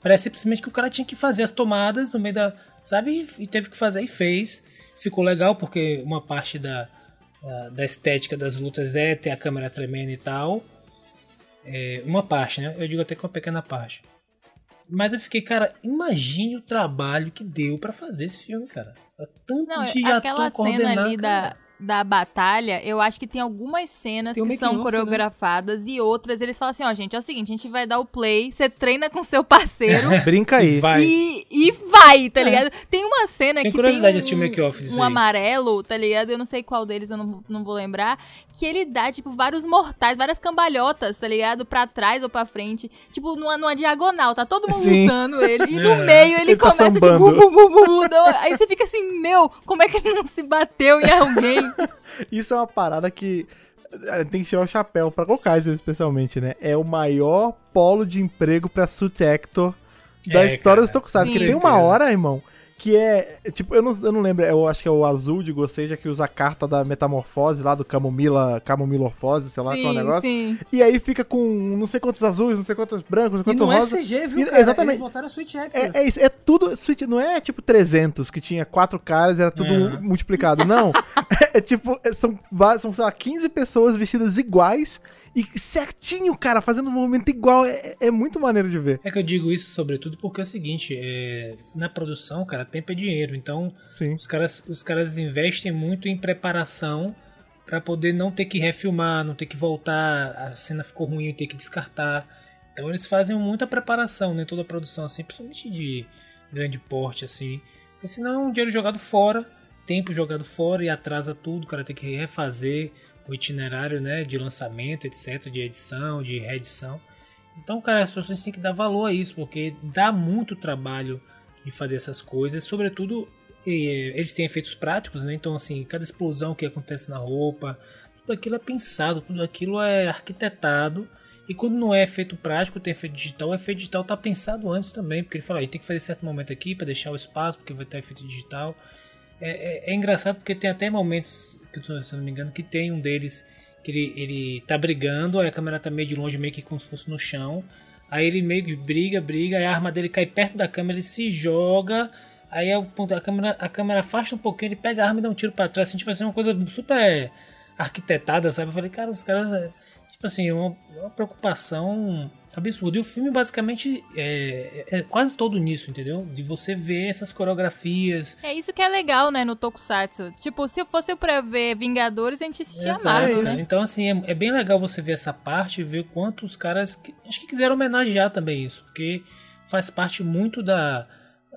Parece simplesmente que o cara tinha que fazer as tomadas no meio da. Sabe? E teve que fazer e fez ficou legal porque uma parte da, da, estética das lutas é ter a câmera tremendo e tal. É, uma parte, né? Eu digo até que uma pequena parte. Mas eu fiquei, cara, imagine o trabalho que deu pra fazer esse filme, cara. Tanto Não, de ator coordenar, ali cara. da, da batalha, eu acho que tem algumas cenas Tem que são off, coreografadas e outras eles falam assim, ó, gente, é o seguinte, a gente vai dar o play, você treina com seu parceiro Brinca aí. Vai. e, e vai, tá ligado? Tem uma cena Tem que curiosidade tem um, make-off um aí. amarelo, tá ligado? Eu não sei qual deles, eu não, não vou lembrar, que ele dá, tipo, vários mortais, várias cambalhotas, tá ligado? Pra trás ou pra frente, tipo, numa, numa diagonal, tá todo mundo Sim. lutando ele, e no É. meio ele, Ele tá começa, tipo, sambando. vu, vu, vu, vu, não, aí você fica assim, meu, como é que ele não se bateu em alguém? Isso é uma parada que eh, tem que tirar o chapéu pra Gokaiser especialmente, né? É o maior polo de emprego pra suit actor da É, história cara, dos Tokusatsu. Porque tem uma hora, irmão, que é. Tipo, eu não, eu não lembro, eu acho que é o azul de Goseja que usa a carta da metamorfose lá do Camomila, Camomilorfose, sei lá qual é o negócio. sim. E aí fica com não sei quantos azuis, não sei quantos brancos, não sei E quantos não é rosas. CG, viu, E- cara? exatamente. Eles botaram Switch Actors. É, é isso, é tudo. Switch, não é tipo 300 que tinha quatro caras e era tudo É. multiplicado, não. é, tipo, é, são, va- são, sei lá, 15 pessoas vestidas iguais e certinho, cara, fazendo um movimento igual. É, é muito maneiro de ver. É que eu digo isso sobretudo porque é o seguinte, é, na produção, cara, tempo é dinheiro. Então, Sim. os caras, os caras investem muito em preparação pra poder não ter que refilmar, não ter que voltar, a cena ficou ruim e ter que descartar. Então eles fazem muita preparação em toda a produção, assim, principalmente de grande porte, assim. Porque senão é um dinheiro jogado fora, tempo jogado fora e atrasa tudo, o cara tem que refazer o itinerário, né, de lançamento, etc, de edição, de reedição. Então, cara, as pessoas têm que dar valor a isso, porque dá muito trabalho de fazer essas coisas, sobretudo eh, eles têm efeitos práticos, né? Então, assim, cada explosão que acontece na roupa, tudo aquilo é pensado, tudo aquilo é arquitetado. E quando não é efeito prático, tem efeito digital, o efeito digital tá pensado antes também, porque ele fala, aí tem que fazer certo momento aqui para deixar o espaço, porque vai ter efeito digital. É, é- é engraçado porque tem até momentos, que se eu não me engano, que tem um deles que ele, ele tá brigando, aí a câmera tá meio de longe, meio que como se fosse no chão. Aí ele meio que briga, briga, aí a arma dele cai perto da câmera, ele se joga. Aí a, a, câmera, a câmera afasta um pouquinho, ele pega a arma e dá um tiro pra trás, assim, tipo assim, uma coisa super arquitetada, sabe? Eu falei, cara, os caras. é, Tipo assim, é uma, uma preocupação absurda. E o filme basicamente é, é quase todo nisso, entendeu? De você ver essas coreografias. É isso que é legal, né, no Tokusatsu. Tipo, se fosse pra ver Vingadores, a gente assistia Exato, mais, né? Então, assim, é, é bem legal você ver essa parte e ver quanto os caras. que- acho que quiseram homenagear também isso, porque faz parte muito da,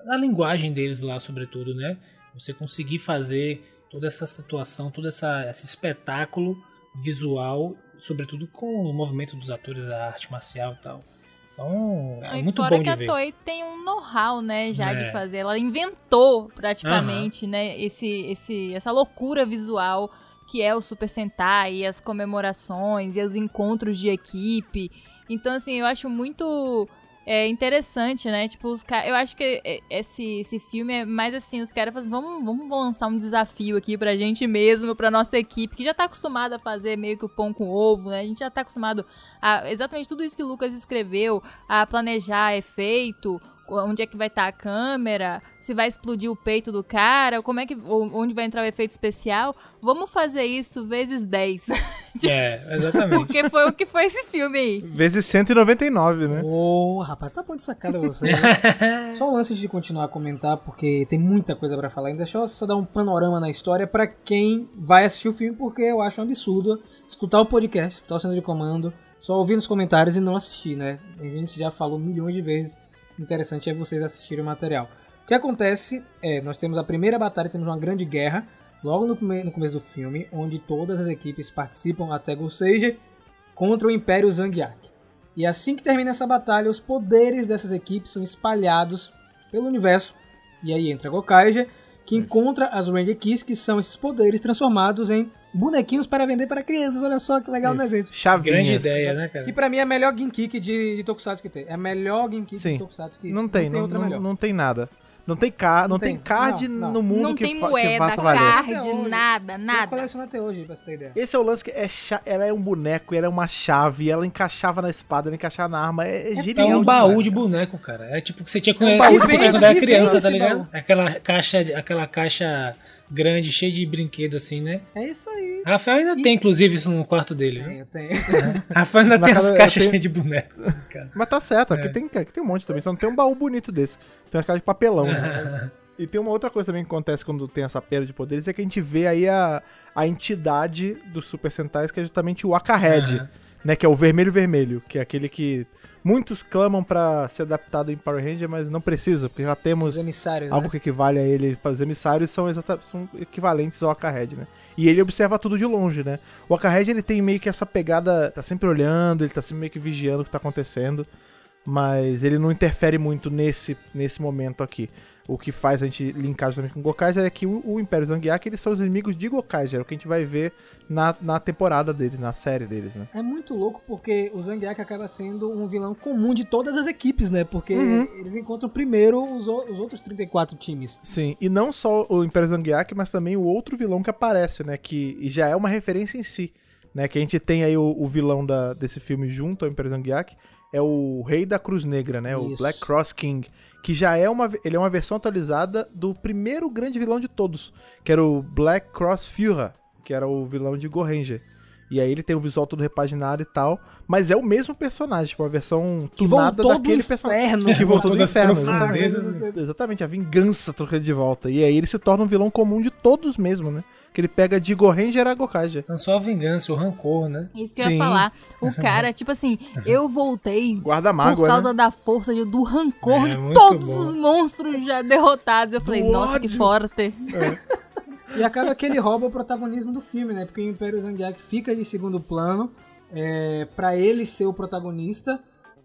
da linguagem deles lá, sobretudo, né? Você conseguir fazer toda essa situação, todo essa, esse espetáculo visual, sobretudo com o movimento dos atores, a arte marcial e tal. Então, é E muito fora bom que de a ver. Toei tem um know-how, né, já É. de fazer. Ela inventou praticamente, né, esse, esse, essa loucura visual que é o Super Sentai, e as comemorações e os encontros de equipe. Então, assim, eu acho muito é, interessante, né? Tipo, os ca- eu acho que é, esse, esse filme é mais assim, os caras fazem, vamos, vamos lançar um desafio aqui pra gente mesmo, pra nossa equipe, que já tá acostumada a fazer meio que o pão com ovo, né? A gente já tá acostumado a exatamente tudo isso que o Lucas escreveu, a planejar efeito, onde é que vai estar a câmera, se vai explodir o peito do cara, como é que onde vai entrar o efeito especial. Vamos fazer isso vezes 10. É, exatamente. Porque foi o que foi esse filme aí. Vezes 199, né? Ô, rapaz, tá bom de sacada você. né? só um antes de continuar a comentar, porque tem muita coisa pra falar ainda, deixa eu só dar um panorama na história pra quem vai assistir o filme, porque eu acho um absurdo escutar o podcast, escutar o centro de comando, só ouvir nos comentários e não assistir, né? A gente já falou milhões de vezes, interessante é vocês assistirem o material. O que acontece é, nós temos a primeira batalha, temos uma grande guerra, logo no, come- no começo do filme, onde todas as equipes participam até Goseiger contra o Império Zangiak. E assim que termina essa batalha, os poderes dessas equipes são espalhados pelo universo. E aí entra Gokaiger, que encontra as Ranger Keys, que são esses poderes transformados em bonequinhos para vender para crianças. Olha só que legal, né, gente? Chavinhas. Grande ideia, né, cara? Que pra mim é a melhor Ginkiki de, de Tokusatsu que tem. É a melhor Ginkiki Sim. de Tokusatsu que Não tem, não, outra não, melhor. não tem nada. Não tem, ca... não Não tem tem. card Não, não. no mundo Não que, tem fa- que moeda, faça valer. card, hoje. nada, Eu nada. coleciono até hoje, pra você ter ideia. Esse é o lance que é ela é um boneco, ela é uma chave, ela encaixava na espada, ela encaixava na arma, é, é É genial. um baú demais, de boneco, cara. É tipo que você tinha um baú que você tinha quando era criança, tá ligado? Aquela caixa, aquela caixa grande, cheia de brinquedo assim, né? É isso aí. Rafael ainda tem, inclusive, isso no quarto dele, viu? Eu tenho. Rafael ainda Mas, tem as cara, eu caixas tenho- cheias de boneco. cara. Mas tá certo, É. aqui, tem, aqui tem um monte também, só não tem um baú bonito desse. Tem uma cara de papelão. né? E tem uma outra coisa também que acontece quando tem essa perda de poderes, é que a gente vê aí a, a entidade dos Super Sentais, que é justamente o Akahead, Aham. né? Que é o vermelho vermelho, que é aquele que muitos clamam pra ser adaptado em Power Ranger, mas não precisa, porque já temos algo né? que equivale a ele. Os emissários são, exata, são equivalentes ao Akahead, né? E ele observa tudo de longe, né? O Akahead, ele tem meio que essa pegada, tá sempre olhando, ele tá sempre meio que vigiando o que tá acontecendo, mas ele não interfere muito nesse, nesse momento aqui. O que faz a gente linkar justamente com o Gokaiger é que o, o Império Zangiak, eles são os inimigos de Gokaiger, é o que a gente vai ver na, na temporada deles, na série deles, né? É muito louco porque o Zangiak acaba sendo um vilão comum de todas as equipes, né? Porque Uhum. eles encontram primeiro os, os outros 34 times. Sim, e não só o Império Zangiak, mas também o outro vilão que aparece, né? Que já é uma referência em si, né? Que a gente tem aí o, o vilão da, desse filme junto ao Império Zangiak, é o Rei da Cruz Negra, né? O Isso. Black Cross King, que já é uma ele é uma versão atualizada do primeiro grande vilão de todos, que era o Black Cross Führer, que era o vilão de Goranger. E aí ele tem o visual todo repaginado e tal, mas é o mesmo personagem, tipo, uma versão Que tunada daquele personagem. inferno. Que voltou do inferno. exatamente. Exatamente, a vingança trocando de volta. E aí ele se torna um vilão comum de todos mesmo, né? Que ele pega de Goranger a Gokaiger. Não só a vingança, o rancor, né? Isso que eu Sim. ia falar. O cara, tipo assim, eu voltei Guarda por mágoa, causa né? da força de- do rancor É, de todos bom. os monstros já derrotados. Eu falei, Do nossa, que ódio. forte. E acaba que ele rouba o protagonismo do filme, né? Porque o Império Zangiak fica de segundo plano é, para ele ser o protagonista.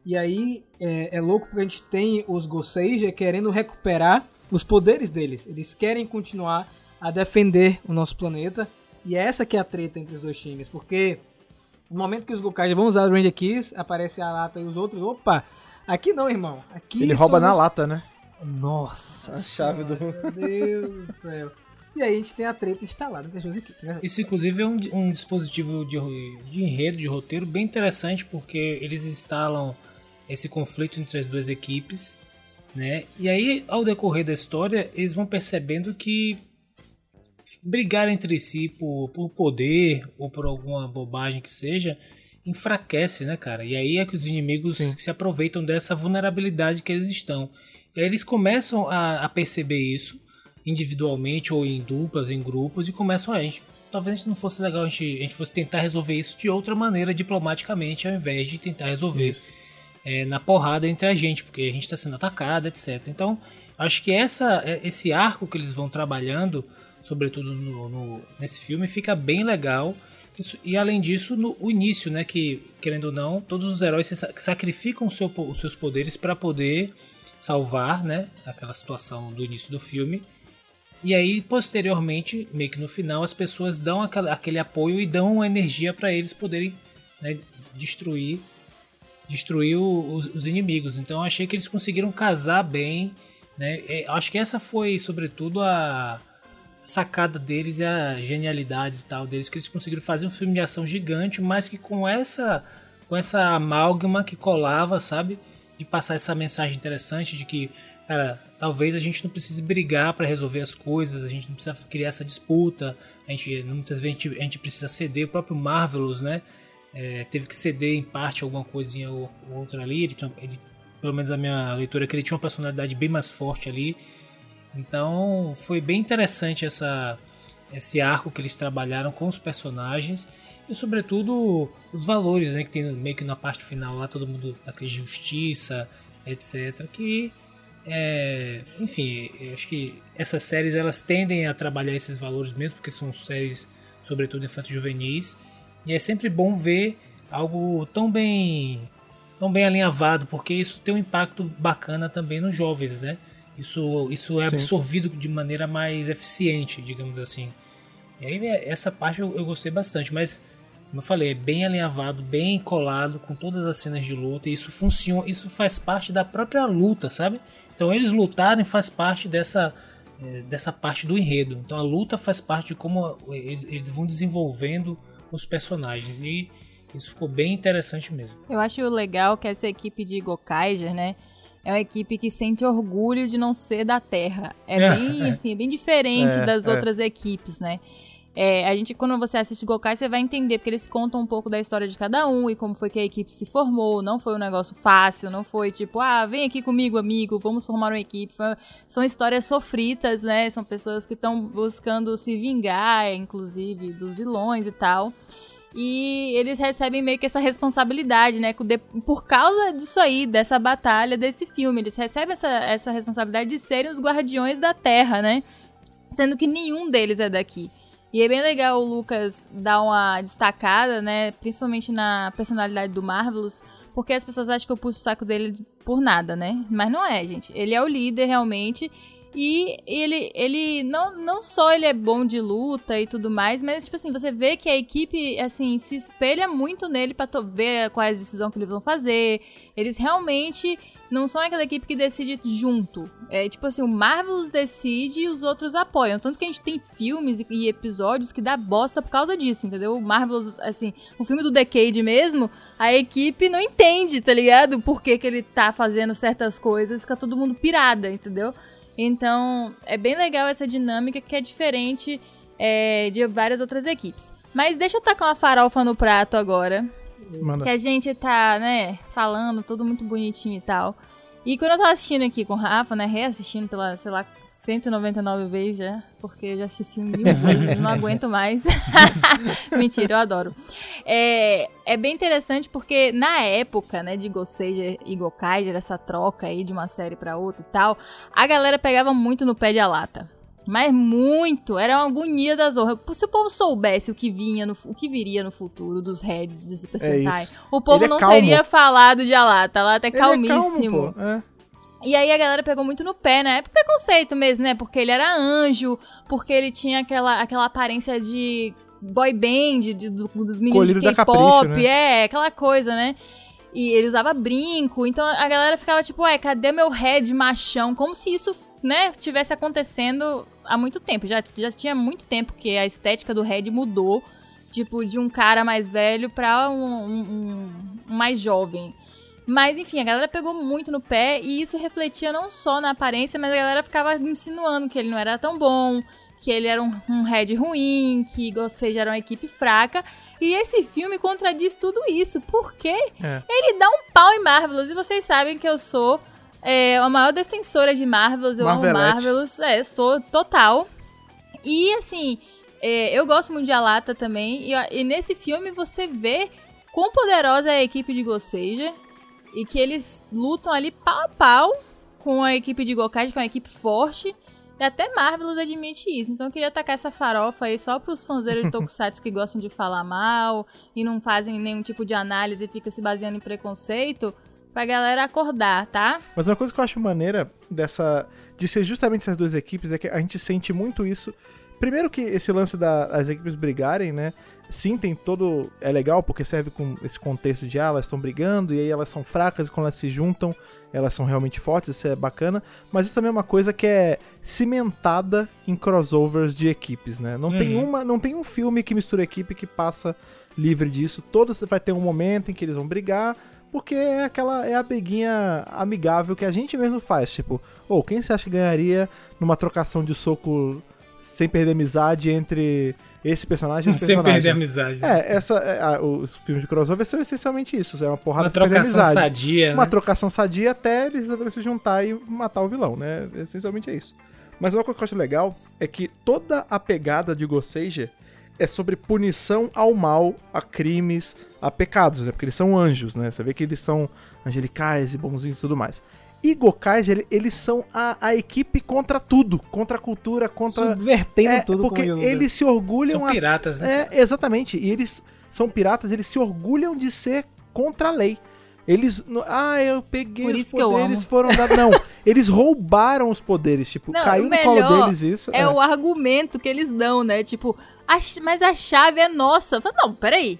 E aí é, é louco porque a gente tem os Goseiger querendo recuperar os poderes deles. Eles querem continuar a defender o nosso planeta. E é essa que é a treta entre os dois times. Porque no momento que os Gokaiger vão usar os Ranger Keys, aparece a Lata e os outros. Opa! Aqui não, irmão. Aqui Ele rouba somos- na lata, né? Nossa A chave do- Meu Deus do céu. E aí a gente tem a treta instalada entre as duas equipes, né? Isso, inclusive, é um, um dispositivo de, de enredo, de roteiro, bem interessante, porque eles instalam esse conflito entre as duas equipes, né? E aí, ao decorrer da história, eles vão percebendo que brigar entre si por, por poder ou por alguma bobagem que seja enfraquece, né, cara? E aí é que os inimigos Sim. se aproveitam dessa vulnerabilidade que eles estão. E aí eles começam a, a perceber isso individualmente ou em duplas, em grupos e começam a gente. Talvez não fosse legal a gente, a gente fosse tentar resolver isso de outra maneira, diplomaticamente, ao invés de tentar resolver é, na porrada entre a gente, porque a gente está sendo atacado, etc. Então, acho que essa, é- esse arco que eles vão trabalhando, sobretudo no, no- nesse filme, fica bem legal. Isso- e além disso, no, o início, né? Que, querendo ou não, todos os heróis sacrificam seu os seus poderes para poder salvar, né? Aquela situação do início do filme. E aí, posteriormente, meio que no final, as pessoas dão aquela- aquele apoio e dão uma energia para eles poderem né, destruir destruir os, os inimigos. Então achei que eles conseguiram casar bem. Né? É, acho que essa foi, sobretudo, a sacada deles e a genialidade e tal deles, que eles conseguiram fazer um filme de ação gigante, mas que com essa com essa amálgama que colava, sabe? De passar essa mensagem interessante de que, cara, talvez a gente não precise brigar para resolver as coisas, a gente não precisa criar essa disputa, a gente muitas vezes a gente, a gente precisa ceder, o próprio Marvelous, né? é, teve que ceder em parte alguma coisinha ou, ou outra ali. Ele, ele- pelo menos a minha leitura, que ele tinha uma personalidade bem mais forte ali. Então foi bem interessante essa, esse arco que eles trabalharam com os personagens e, sobretudo, os valores né, que tem meio que na parte final lá, todo mundo daquele justiça, etc. Que, é, enfim, eu acho que essas séries elas tendem a trabalhar esses valores mesmo, porque são séries, sobretudo, infantos juvenis. E é sempre bom ver algo tão bem tão bem alinhavado, porque isso tem um impacto bacana também nos jovens, né? Isso, isso é Sim. absorvido de maneira mais eficiente, digamos assim. E aí é- essa parte eu, eu gostei bastante, mas como eu falei, é bem alinhavado, bem colado com todas as cenas de luta, e isso funciona, isso faz parte da própria luta, sabe? Então eles lutarem faz parte dessa eh, dessa parte do enredo. Então a luta faz parte de como eles, eles vão desenvolvendo os personagens e isso ficou bem interessante mesmo. Eu acho legal que essa equipe de Gokaiger, né? É uma equipe que sente orgulho de não ser da Terra. É É, bem, é. assim, é bem diferente É, das é. outras equipes, né? É, a gente, quando você assiste Gokai, você vai entender, porque eles contam um pouco da história de cada um e como foi que a equipe se formou. Não foi um negócio fácil, não foi tipo, ah, vem aqui comigo, amigo, vamos formar uma equipe. São histórias sofritas, né? São pessoas que estão buscando se vingar, inclusive, dos vilões e tal. E eles recebem meio que essa responsabilidade, né? Por causa disso aí, dessa batalha, desse filme. Eles recebem essa, essa responsabilidade de serem os guardiões da Terra, né? Sendo que nenhum deles é daqui. E é bem legal o Lucas dar uma destacada, né? Principalmente na personalidade do Marvelous. Porque as pessoas acham que eu puxo o saco dele por nada, né? Mas não é, gente. Ele é o líder, realmente. E ele, ele não, não só ele é bom de luta e tudo mais, mas tipo assim, você vê que a equipe assim se espelha muito nele to- ver qual a decisão que eles vão fazer. Eles realmente não são aquela equipe que decide junto. É tipo assim, o Marvelous decide e os outros apoiam. Tanto que a gente tem filmes e- episódios que dá bosta por causa disso, entendeu? O Marvelous, assim, o filme do Decade mesmo, a equipe não entende, tá ligado? Por que, que ele tá fazendo certas coisas, fica todo mundo pirada, entendeu? Então, é bem legal essa dinâmica que é diferente é, de várias outras equipes. Mas deixa eu tacar uma farofa no prato agora. Manda. Que a gente tá, né, falando, tudo muito bonitinho e tal. E quando eu tava assistindo aqui com o Rafa, né, reassistindo pela, sei lá, 199 vezes já, porque eu já assisti mil vezes, não aguento mais. Mentira, eu adoro. É, é bem interessante porque na época, né, de Goseiger e Gokaiger, essa troca aí de uma série pra outra e tal, a galera pegava muito no pé de a lata. Mas muito, era uma agonia da zorra. Se o povo soubesse o que vinha, no, o que viria no futuro dos heads de Super É Sentai, isso. o povo Ele é não calmo. teria falado de Alata. Alata é Ele é calmo. É. E aí a galera pegou muito no pé, né? É por preconceito mesmo, né? Porque ele era anjo, porque ele tinha aquela, aquela aparência de boy band, de, do- dos meninos Colhido de K-pop, né? é, aquela coisa, né? E ele usava brinco, então a galera ficava tipo, ué, cadê meu head machão? Como se isso, né, tivesse acontecendo há muito tempo. Já, já tinha muito tempo que a estética do head mudou, tipo, de um cara mais velho pra um- um- um mais jovem. Mas enfim, a galera pegou muito no pé e isso refletia não só na aparência, mas a galera ficava insinuando que ele não era tão bom, que ele era um, um head ruim, que Gosseja era uma equipe fraca. E esse filme contradiz tudo isso, porque É. ele dá um pau em Marvelous. E vocês sabem que eu sou é, a maior defensora de Marvelous, eu amo. Marvelous, é, eu sou total. E assim, é, eu gosto muito de Alata também, e, e nesse filme você vê quão poderosa é a equipe de Gosseja, e que eles lutam ali pau a pau com a equipe de Gokai, que é uma equipe forte. E até Marvelous admite isso. Então eu queria tacar essa farofa aí só pros fãzeiros de Tokusatsu que gostam de falar mal e não fazem nenhum tipo de análise e fica se baseando em preconceito, pra galera acordar, tá? Mas uma coisa que eu acho maneira dessa. de ser justamente essas duas equipes é que a gente sente muito isso. Primeiro que esse lance das equipes brigarem, né? Sim, tem todo. É legal porque serve com esse contexto de ah, elas estão brigando e aí elas são fracas e quando elas se juntam, elas são realmente fortes, isso é bacana. Mas isso também é uma coisa que é cimentada em crossovers de equipes, né? Não, tem, Uhum. uma, não tem um filme que mistura equipe que passa livre disso. Todos vai ter um momento em que eles vão brigar. Porque é aquela é a briguinha amigável que a gente mesmo faz, tipo, ou quem você acha que ganharia numa trocação de soco sem perder amizade entre esse personagem esse Sem personagem? perder a amizade. né? É, essa, é, a- os filmes de crossover são essencialmente isso, é uma porrada Uma trocação amizade. sadia, Uma né? trocação sadia até eles resolverem se juntar e matar o vilão, né? Essencialmente é isso. Mas uma coisa que eu acho legal é que toda a pegada de Gosseija é sobre punição ao mal, a crimes, a pecados, né? Porque eles são anjos, né? Você vê que eles são angelicais e bonzinhos e tudo mais. E ele- eles são a, a equipe contra tudo, contra a cultura, contra... Subvertendo É, tudo porque eles se orgulham... São piratas, né? É, exatamente. E eles são piratas, eles se orgulham de ser contra a lei. Eles. no- Ah, eu peguei Por os isso que eu poderes, amo. foram dados. Não, eles roubaram os poderes. Tipo, Não, caiu o no colo deles isso. É o argumento que eles dão, né? Tipo, "A mas a chave é nossa. Falo, não, peraí.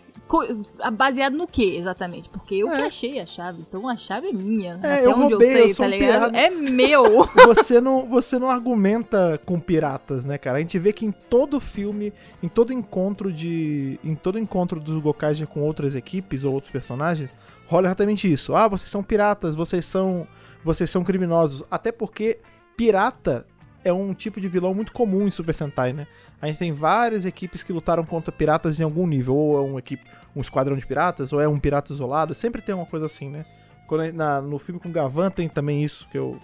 Baseado no que exatamente? Porque eu É. que achei a chave. Então a chave é minha. É, até eu onde roubei, eu sei, eu tá um ligado? pirata. É meu. você não, você não argumenta com piratas, né, cara? A gente vê que em todo filme, em todo encontro de, em todo encontro dos Gokaiger com outras equipes ou outros personagens, rola exatamente isso. Ah, vocês são piratas, vocês são, vocês são criminosos. Até porque pirata é um tipo de vilão muito comum em Super Sentai, né? A gente tem várias equipes que lutaram contra piratas em algum nível, ou é um equipe, um esquadrão de piratas, ou é um pirata isolado, sempre tem uma coisa assim, né? Quando, na- no filme com Gavan tem também isso, que eu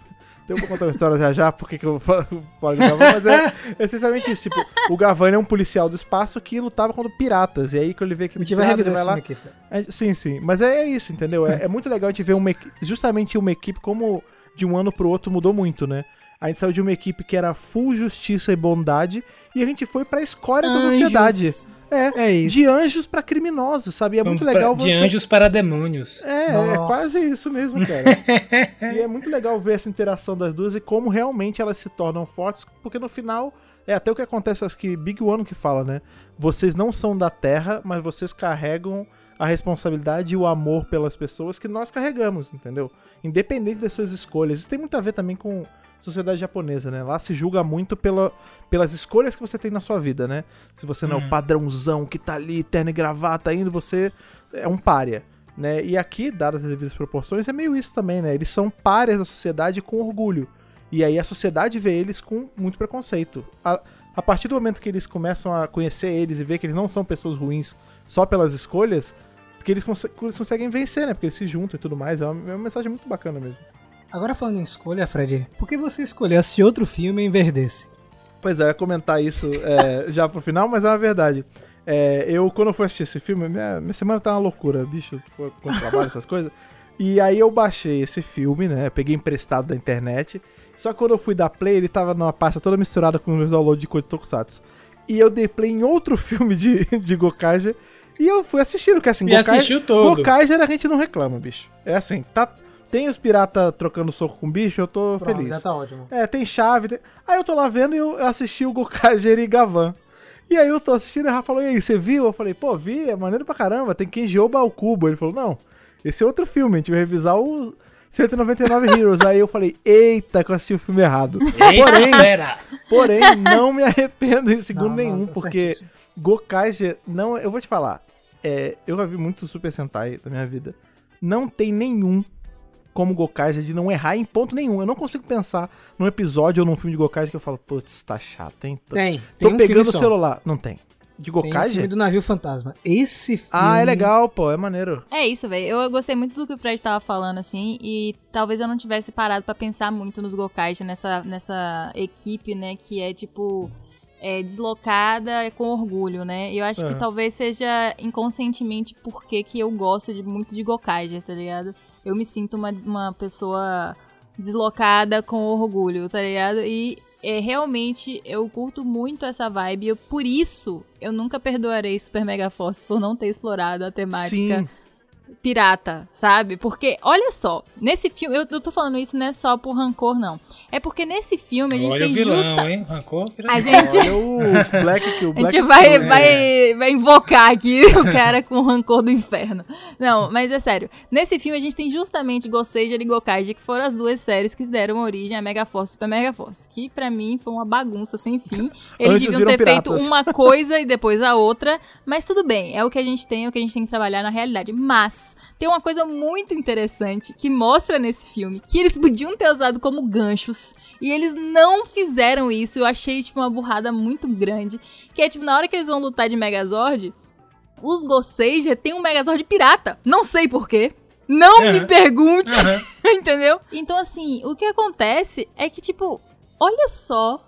eu vou contar uma história já já, porque que eu falo do Gavan, mas é essencialmente isso. Tipo, o Gavan é um policial do espaço que lutava contra piratas. E aí que ele vê que A gente vai revisar lá. aqui. É, sim, sim. Mas é, é isso, entendeu? É, é muito legal a gente ver uma, justamente uma equipe como de um ano pro outro mudou muito, né? A gente saiu de uma equipe que era full justiça e bondade e a gente foi pra escória da sociedade. Anjos. É, É isso. de anjos pra criminosos, sabe? É muito legal pra- De você- anjos para demônios. é, é Nossa. quase isso mesmo, cara. e é muito legal ver essa interação das duas e como realmente elas se tornam fortes, porque no final é até o que acontece, acho que Big One que fala, né? Vocês não são da Terra, mas vocês carregam a responsabilidade e o amor pelas pessoas que nós carregamos, entendeu? Independente das suas escolhas. Isso tem muito a ver também com sociedade japonesa, né? Lá se julga muito pela, pelas escolhas que você tem na sua vida, né? Se você não é o padrãozão que tá ali, terno e gravata indo, você é um pária, né? E aqui, dadas as devidas proporções, é meio isso também, né? Eles são párias da sociedade com orgulho. E aí a sociedade vê eles com muito preconceito. A, a partir do momento que eles começam a conhecer eles e ver que eles não são pessoas ruins só pelas escolhas, que eles, que eles conseguem vencer, né? Porque eles se juntam e tudo mais. É uma, é uma mensagem muito bacana mesmo. Agora falando em escolha, Fred, por que você escolheu assistir outro filme em vez desse? Pois é, eu ia comentar isso é, já pro final, mas é uma verdade. É, eu, quando eu fui assistir esse filme, minha, minha semana tá uma loucura, bicho, com com trabalho, essas coisas. E aí eu baixei esse filme, né? Peguei emprestado da internet. Só que quando eu fui dar play, ele tava numa pasta toda misturada com os meus downloads de coisa de Tokusatsu. E eu dei play em outro filme de, de Gokaiger. E eu fui assistindo, porque assim, E assistiu todo. Gokaiger a gente não reclama, bicho. É assim, tá. Tem os piratas trocando soco com bicho, eu tô Pronto, feliz. já tá ótimo. É, tem chave. tem- Aí eu tô lá vendo e eu assisti o Gokaiger e Gavan. E aí eu tô assistindo e o Rafa falou, e aí, você viu? Eu falei, pô, vi, é maneiro pra caramba, tem Kenji Oba ao cubo. Ele falou, não, esse é outro filme, a gente vai revisar o 199 Heroes. aí eu falei, eita, que eu assisti o filme errado. Porém, Pera! porém, não me arrependo em segundo Não, não, nenhum, tá porque. Gokaiger, não, eu vou te falar, é, eu já vi muito Super Sentai da minha vida. Não tem nenhum como Gokaiger de não errar em ponto nenhum. Eu não consigo pensar num episódio ou num filme de Gokaiger que eu falo, putz, tá chato, hein? Tô, Tem, tô tem um pegando filme o só. celular. Não tem. De Tem o filme Gokaiger? do navio fantasma. Esse filme... Ah, é legal, pô, é maneiro. É isso, velho. Eu gostei muito do que o Fred tava falando, assim, e talvez eu não tivesse parado pra pensar muito nos Gokaiger nessa, nessa equipe, né, que é tipo. É, deslocada com orgulho, né? Eu acho que Aham. talvez seja inconscientemente porque que eu gosto de, muito de Gokaiger, tá ligado? Eu me sinto uma, uma pessoa deslocada com orgulho, tá ligado? E é, realmente eu curto muito essa vibe. Eu, por isso, eu nunca perdoarei Super Mega Force por não ter explorado a temática Sim. Pirata, sabe? Porque, olha só, nesse filme, eu, eu tô falando isso não é só por rancor, não. É porque nesse filme a gente Olha o tem vilão, justa. hein? Rancor, A gente. Olha o Black o A Black gente vai, é- vai, vai invocar aqui o cara com rancor do inferno. Não, mas é sério. Nesse filme a gente tem justamente Gosseija e Gokaiji, que foram as duas séries que deram origem a Mega Force e Super Mega Force. Que pra mim foi uma bagunça sem fim. Eles deviam ter feito piratas. uma coisa e depois a outra. Mas tudo bem, é o que a gente tem, é o que a gente tem que trabalhar na realidade. Mas tem uma coisa muito interessante que mostra nesse filme que eles podiam ter usado como ganchos e eles não fizeram isso. Eu achei tipo uma burrada muito grande, que é tipo na hora que eles vão lutar de Megazord, os Gosseija tem um Megazord pirata. Não sei porquê. Não me Aham. pergunte, Aham. entendeu? Então assim, o que acontece é que tipo, olha só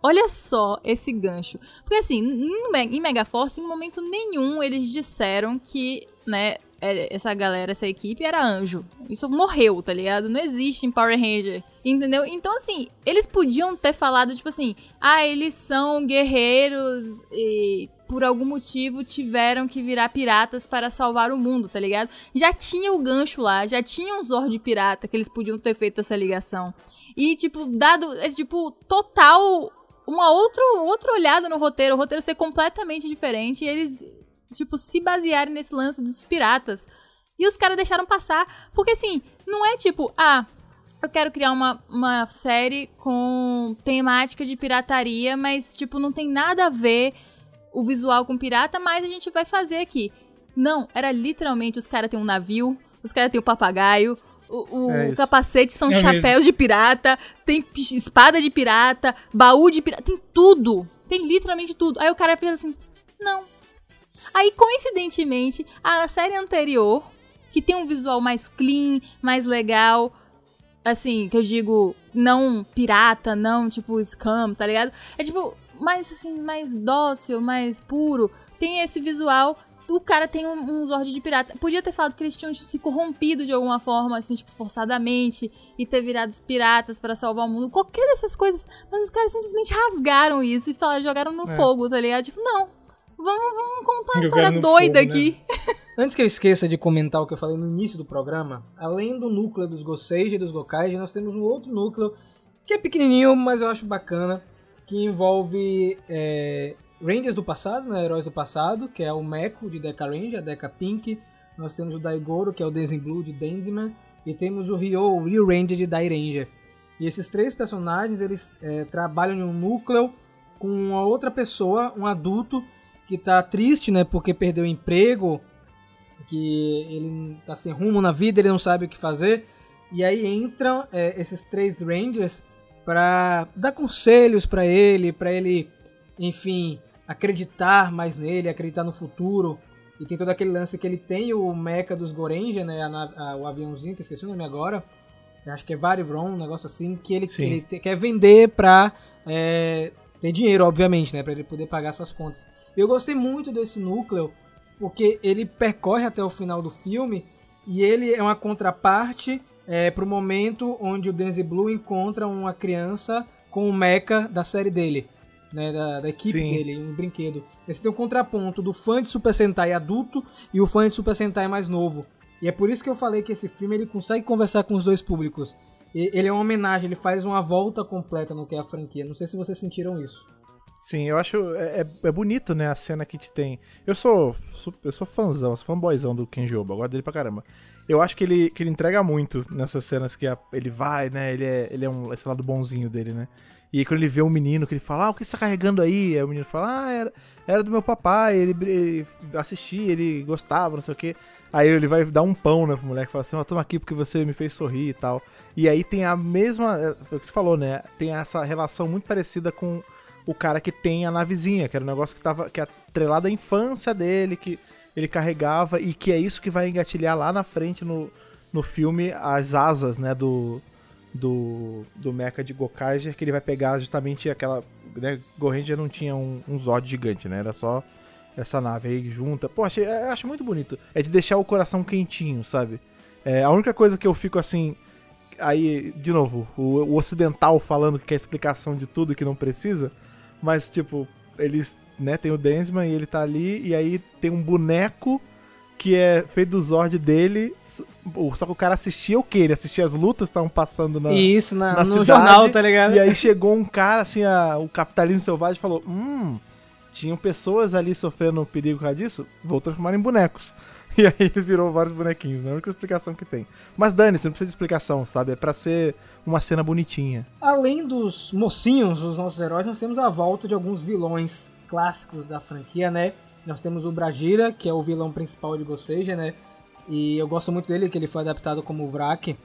Olha só esse gancho. Porque assim, Me- em Megaforce, em momento nenhum eles disseram que, né, essa galera, essa equipe era anjo. Isso morreu, tá ligado? Não existe em Power Ranger. Entendeu? Então, assim, eles podiam ter falado, tipo assim, ah, eles são guerreiros e por algum motivo tiveram que virar piratas para salvar o mundo, tá ligado? Já tinha o gancho lá, já tinha um Zord pirata que eles podiam ter feito essa ligação. E, tipo, dado, é, tipo, total uma outra, outra olhada no roteiro, o roteiro ser completamente diferente e eles, tipo, se basearem nesse lance dos piratas. E os caras deixaram passar. Porque, assim, não é tipo, ah, eu quero criar uma, uma série com temática de pirataria, mas, tipo, não tem nada a ver o visual com pirata, mas a gente vai fazer aqui. Não, era literalmente os caras têm um navio, os caras têm um papagaio, o, o É capacete são É chapéus de pirata, tem espada de pirata, baú de pirata, tem tudo. Tem literalmente tudo. Aí o cara pensa assim, não. Aí, coincidentemente, a série anterior, que tem um visual mais clean, mais legal, assim, que eu digo, não pirata, não tipo scam, tá ligado? É tipo, mais assim, mais dócil, mais puro. Tem esse visual. O cara tem um, um Zord de pirata. Podia ter falado que eles tinham tipo, se corrompido de alguma forma, assim, tipo, forçadamente, e ter virado os piratas pra salvar o mundo. Qualquer dessas coisas. Mas os caras simplesmente rasgaram isso e falaram, jogaram no É. fogo, tá ligado? Tipo, não. Vamos, vamos contar história no doida fogo, né? aqui. Antes que eu esqueça de comentar o que eu falei no início do programa, além do núcleo dos Gosseiji e dos Gokaiji, nós temos um outro núcleo que é pequenininho, mas eu acho bacana, que envolve é, Rangers do passado, né, heróis do passado, que é o Meko de Deca Ranger, a Deca Pink. Nós temos o Daigoro, que é o Dancing Blue de Denziman, e temos o Ryo, o Ryo Ranger de Dai Ranger. E esses três personagens, eles é, trabalham em um núcleo com uma outra pessoa, um adulto, que tá triste, né, porque perdeu o emprego, que ele tá sem rumo na vida, ele não sabe o que fazer. E aí entram é, esses três Rangers para dar conselhos para ele, para ele, enfim, acreditar mais nele, acreditar no futuro. E tem todo aquele lance que ele tem o mecha dos Gorenja, né, a a- o aviãozinho, que esqueci o nome agora. Acho que é Varivron, um negócio assim, que ele, ele te- quer vender pra é, ter dinheiro, obviamente, né, para ele poder pagar suas contas. Eu gostei muito desse núcleo, porque ele percorre até o final do filme e ele é uma contraparte é, pro momento onde o Denzel Blue encontra uma criança com o mecha da série dele, né, da, da equipe Sim. dele, um brinquedo. Esse tem um contraponto do fã de Super Sentai adulto e o fã de Super Sentai mais novo. E é por isso que eu falei que esse filme ele consegue conversar com os dois públicos. E- Ele é uma homenagem, ele faz uma volta completa no que é a franquia. Não sei se vocês sentiram isso. Sim, eu acho. É, é- é bonito, né, a cena que te tem. Eu sou. Eu sou fãzão, sou fanboyzão do Kenji Oba, eu gosto dele pra caramba. Eu acho que ele, que ele entrega muito nessas cenas que a- ele vai, né? Ele é, ele é um, esse lado bonzinho dele, né? E aí quando ele vê um menino que ele fala, ah, o que você tá carregando aí? Aí o menino fala, ah, era, era do meu papai, ele, ele assistia, ele gostava, não sei o quê. Aí ele vai dar um pão, né, pro moleque, fala assim, ó, toma aqui porque você me fez sorrir e tal. E aí tem a mesma, é, foi o que você falou, né? Tem essa relação muito parecida com o cara que tem a navezinha, que era um negócio que tava que é atrelado à infância dele, que ele carregava e que é isso que vai engatilhar lá na frente no, no filme as asas, né, do do do mecha de Gokaiger, que ele vai pegar justamente aquela, né, não tinha um, um Zod gigante, né? Era só essa nave aí junta. Pô, achei, eu acho muito bonito. É de deixar o coração quentinho, sabe? É, a única coisa que eu fico assim, aí, de novo, o, o ocidental falando que quer explicação de tudo que não precisa, mas, tipo, eles, né, tem o Densman e ele tá ali, e aí tem um boneco que é feito do Zord dele, só que o cara assistia o quê? Ele assistia as lutas que estavam passando na, isso na, na no cidade, jornal, tá ligado? E aí chegou um cara, assim, a- o capitalismo selvagem falou: Hum, tinham pessoas ali sofrendo perigo por causa disso, vou transformar em bonecos. E aí ele virou vários bonequinhos, é a única explicação que tem. Mas dane-se, não precisa de explicação, sabe? É pra ser uma cena bonitinha. Além dos mocinhos, os nossos heróis, nós temos a volta de alguns vilões clássicos da franquia, né? Nós temos o Brajira, que é o vilão principal de Gosseja, né? E eu gosto muito dele, que ele foi adaptado como Vrak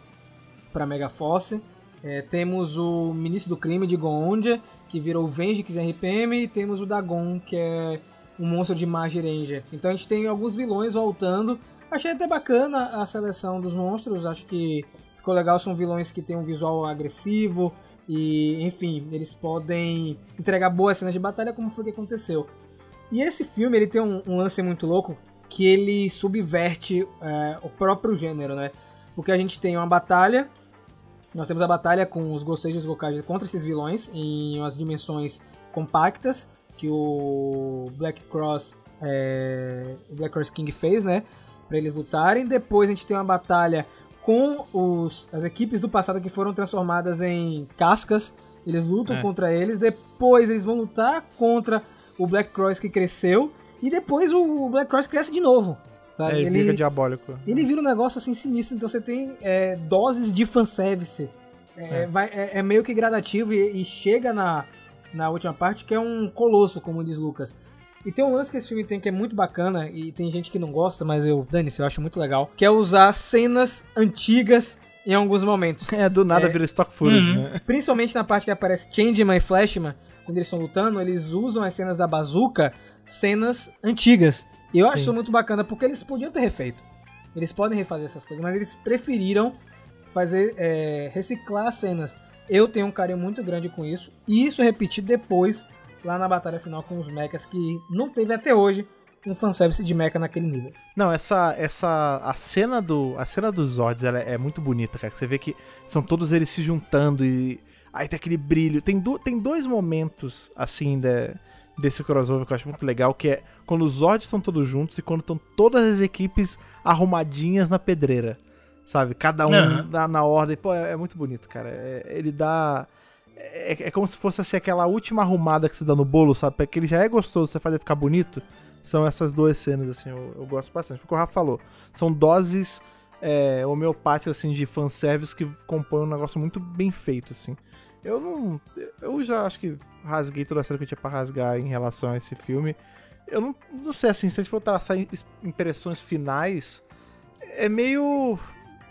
para Megaforce. É, temos o Ministro do Crime de Goondia, que virou Vengix RPM, e temos o Dagon, que é um monstro de Magi Ranger. Então a gente tem alguns vilões voltando. Achei até bacana a seleção dos monstros, acho que ficou legal, são vilões que têm um visual agressivo e, enfim, eles podem entregar boas cenas de batalha, como foi que aconteceu. E esse filme, ele tem um, um lance muito louco, que ele subverte é, o próprio gênero, né? Porque a gente tem uma batalha, nós temos a batalha com os Gosei e os contra esses vilões em umas dimensões compactas que o Black Cross, é, o Black Cross King fez, né? Pra eles lutarem. Depois a gente tem uma batalha com os, as equipes do passado que foram transformadas em cascas. Eles lutam É. contra eles. Depois eles vão lutar contra o Black Cross que cresceu. E depois o Black Cross cresce de novo. Sabe? É, ele fica diabólico. Ele vira um negócio assim sinistro, então você tem é, doses de fanservice. É, É. vai- é- é meio que gradativo e, e chega na, na última parte que é um colosso, como diz Lucas. E tem um lance que esse filme tem que é muito bacana, e tem gente que não gosta, mas eu, dane-se, eu acho muito legal, que é usar cenas antigas em alguns momentos. É, do nada É. vira stock footage, Uhum. né? Principalmente na parte que aparece Changeman e Flashman, quando eles estão lutando, eles usam as cenas da bazuca, cenas antigas. E eu acho Sim. isso muito bacana, porque eles podiam ter refeito. Eles podem refazer essas coisas, mas eles preferiram fazer é, reciclar as cenas. Eu tenho um carinho muito grande com isso. E isso é repetido depois, lá na batalha final com os mechas, que não teve até hoje um fanservice de mecha naquele nível. Não, essa essa a cena do a cena dos Zords ela é, é muito bonita, cara. Você vê que são todos eles se juntando e aí tem aquele brilho. Tem, do, tem dois momentos assim de, desse crossover que eu acho muito legal, que é quando os Zords estão todos juntos e quando estão todas as equipes arrumadinhas na pedreira. Sabe? Cada um Aham. na, na ordem. Pô, é, é muito bonito, cara. É- ele dá. É, é como se fosse assim, aquela última arrumada que você dá no bolo, sabe? Porque ele já é gostoso, você faz ele ficar bonito. São essas duas cenas, assim, eu, eu gosto bastante. Foi o que o Rafa falou. São doses é, homeopáticas, assim, de fanservice que compõem um negócio muito bem feito, assim. Eu não. Eu já acho que rasguei toda a cena que eu tinha pra rasgar em relação a esse filme. Eu não, não sei, assim, se a gente for traçar im- impressões finais, é meio.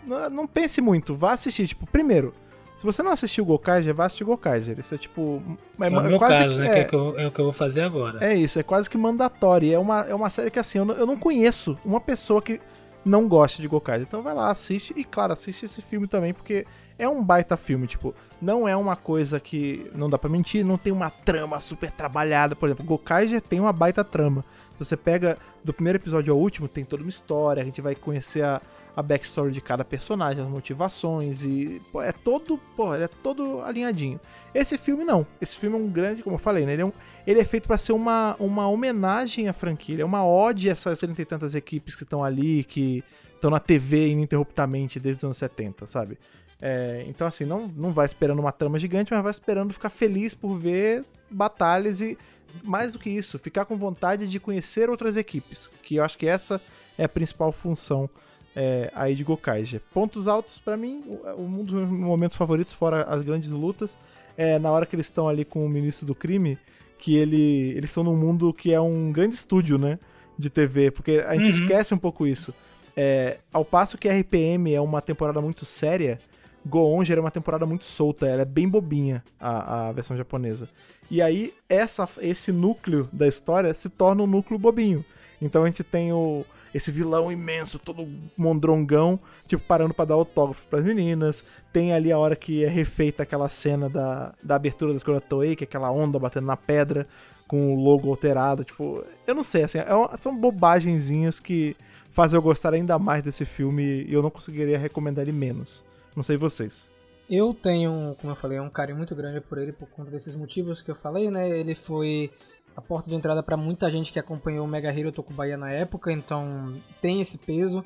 Não, pense muito, vá assistir. Tipo, primeiro, se você não assistiu Gokaiger, vá assistir Gokaiger. Isso é tipo. É, o meu quase caso, né? é, Que é, que eu- é o que eu vou fazer agora. é isso, é quase que mandatório. É uma, é uma série que, assim, eu não, eu não conheço uma pessoa que não goste de Gokaiger. Então vai lá, assiste. E, claro, assiste esse filme também, porque é um baita filme. Tipo, não é uma coisa que não dá pra mentir, não tem uma trama super trabalhada. Por exemplo, Gokaiger tem uma baita trama. Se você pega do primeiro episódio ao último, tem toda uma história. A gente vai conhecer a, a backstory de cada personagem, as motivações. E pô, é todo, pô, é todo alinhadinho. Esse filme não. Esse filme é um grande, como eu falei, né? Ele é, um, ele é feito pra ser uma, uma homenagem à franquia. É uma ode a essas 30 e tantas equipes que estão ali, que estão na TV ininterruptamente desde os anos 70, sabe? É, então, assim, não, não vai esperando uma trama gigante, mas vai esperando ficar feliz por ver batalhas e, mais do que isso, ficar com vontade de conhecer outras equipes. Que eu acho que essa é a principal função é, aí de Gokaiger. Pontos altos pra mim, o- um dos meus momentos favoritos, fora as grandes lutas, é na hora que eles estão ali com o ministro do crime, que ele, eles estão num mundo que é um grande estúdio, né? De TV, porque a gente Uhum. esquece um pouco isso. É, ao passo que RPM é uma temporada muito séria, Goonger é uma temporada muito solta, ela é bem bobinha, a, a versão japonesa. E aí, essa, esse núcleo da história se torna um núcleo bobinho. Então a gente tem o, esse vilão imenso, todo mondrongão, tipo, parando pra dar autógrafo pras meninas. Tem ali a hora que é refeita aquela cena da, da abertura da escola Toei, que é aquela onda batendo na pedra, com o logo alterado. Tipo, eu não sei, assim, é uma- são bobagenzinhas que fazem eu gostar ainda mais desse filme e eu não conseguiria recomendar ele menos. Não sei vocês. Eu tenho, como eu falei, um carinho muito grande por ele por conta desses motivos que eu falei, né? Ele foi a porta de entrada para muita gente que acompanhou o Mega Hero Tokubaia na época, então tem esse peso.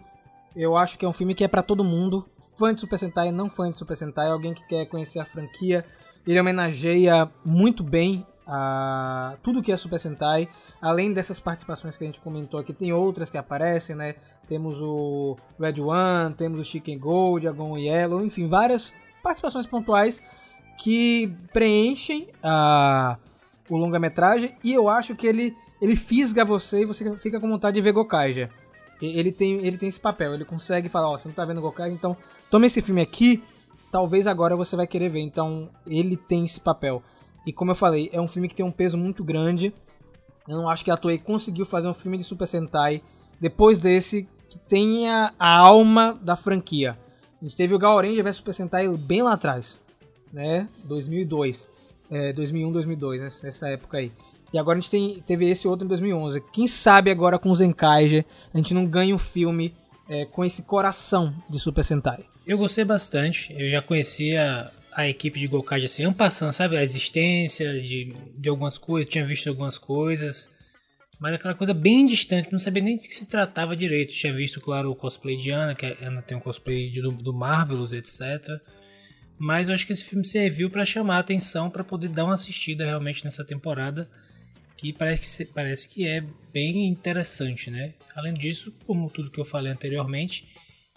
Eu acho que é um filme que é para todo mundo, fã de Super Sentai, não fã de Super Sentai, alguém que quer conhecer a franquia. Ele homenageia muito bem a tudo que é Super Sentai. Além dessas participações que a gente comentou aqui, tem outras que aparecem, né? Temos o Red One, temos o Chicken Gold, Agon Yellow, enfim, várias participações pontuais que preenchem a, o longa-metragem e eu acho que ele, ele fisga você e você fica com vontade de ver Gokaija. Ele tem, ele tem esse papel, ele consegue falar, ó, você não tá vendo Gokaija, então toma esse filme aqui, talvez agora você vai querer ver. Então ele tem esse papel. E como eu falei, é um filme que tem um peso muito grande. Eu não acho que a Toei conseguiu fazer um filme de Super Sentai depois desse que tenha a alma da franquia. A gente teve o Gaoranger vs Super Sentai bem lá atrás, né? 2002, é, 2001, 2002, né? nessa época aí. E agora a gente tem, teve esse outro em 2011. Quem sabe agora com o Zenkaiger a gente não ganha um filme é, com esse coração de Super Sentai. Eu gostei bastante. Eu já conhecia a equipe de Gokage assim, ano passando, sabe? A existência de, de algumas coisas, tinha visto algumas coisas. Mas aquela coisa bem distante, não sabia nem de que se tratava direito. Tinha visto, claro, o cosplay de Ana, que a Ana tem um cosplay de- do, do Marvelous, etc. Mas eu acho que esse filme serviu para chamar a atenção, para poder dar uma assistida realmente nessa temporada, que parece que, parece que é bem interessante, né? Além disso, como tudo que eu falei anteriormente,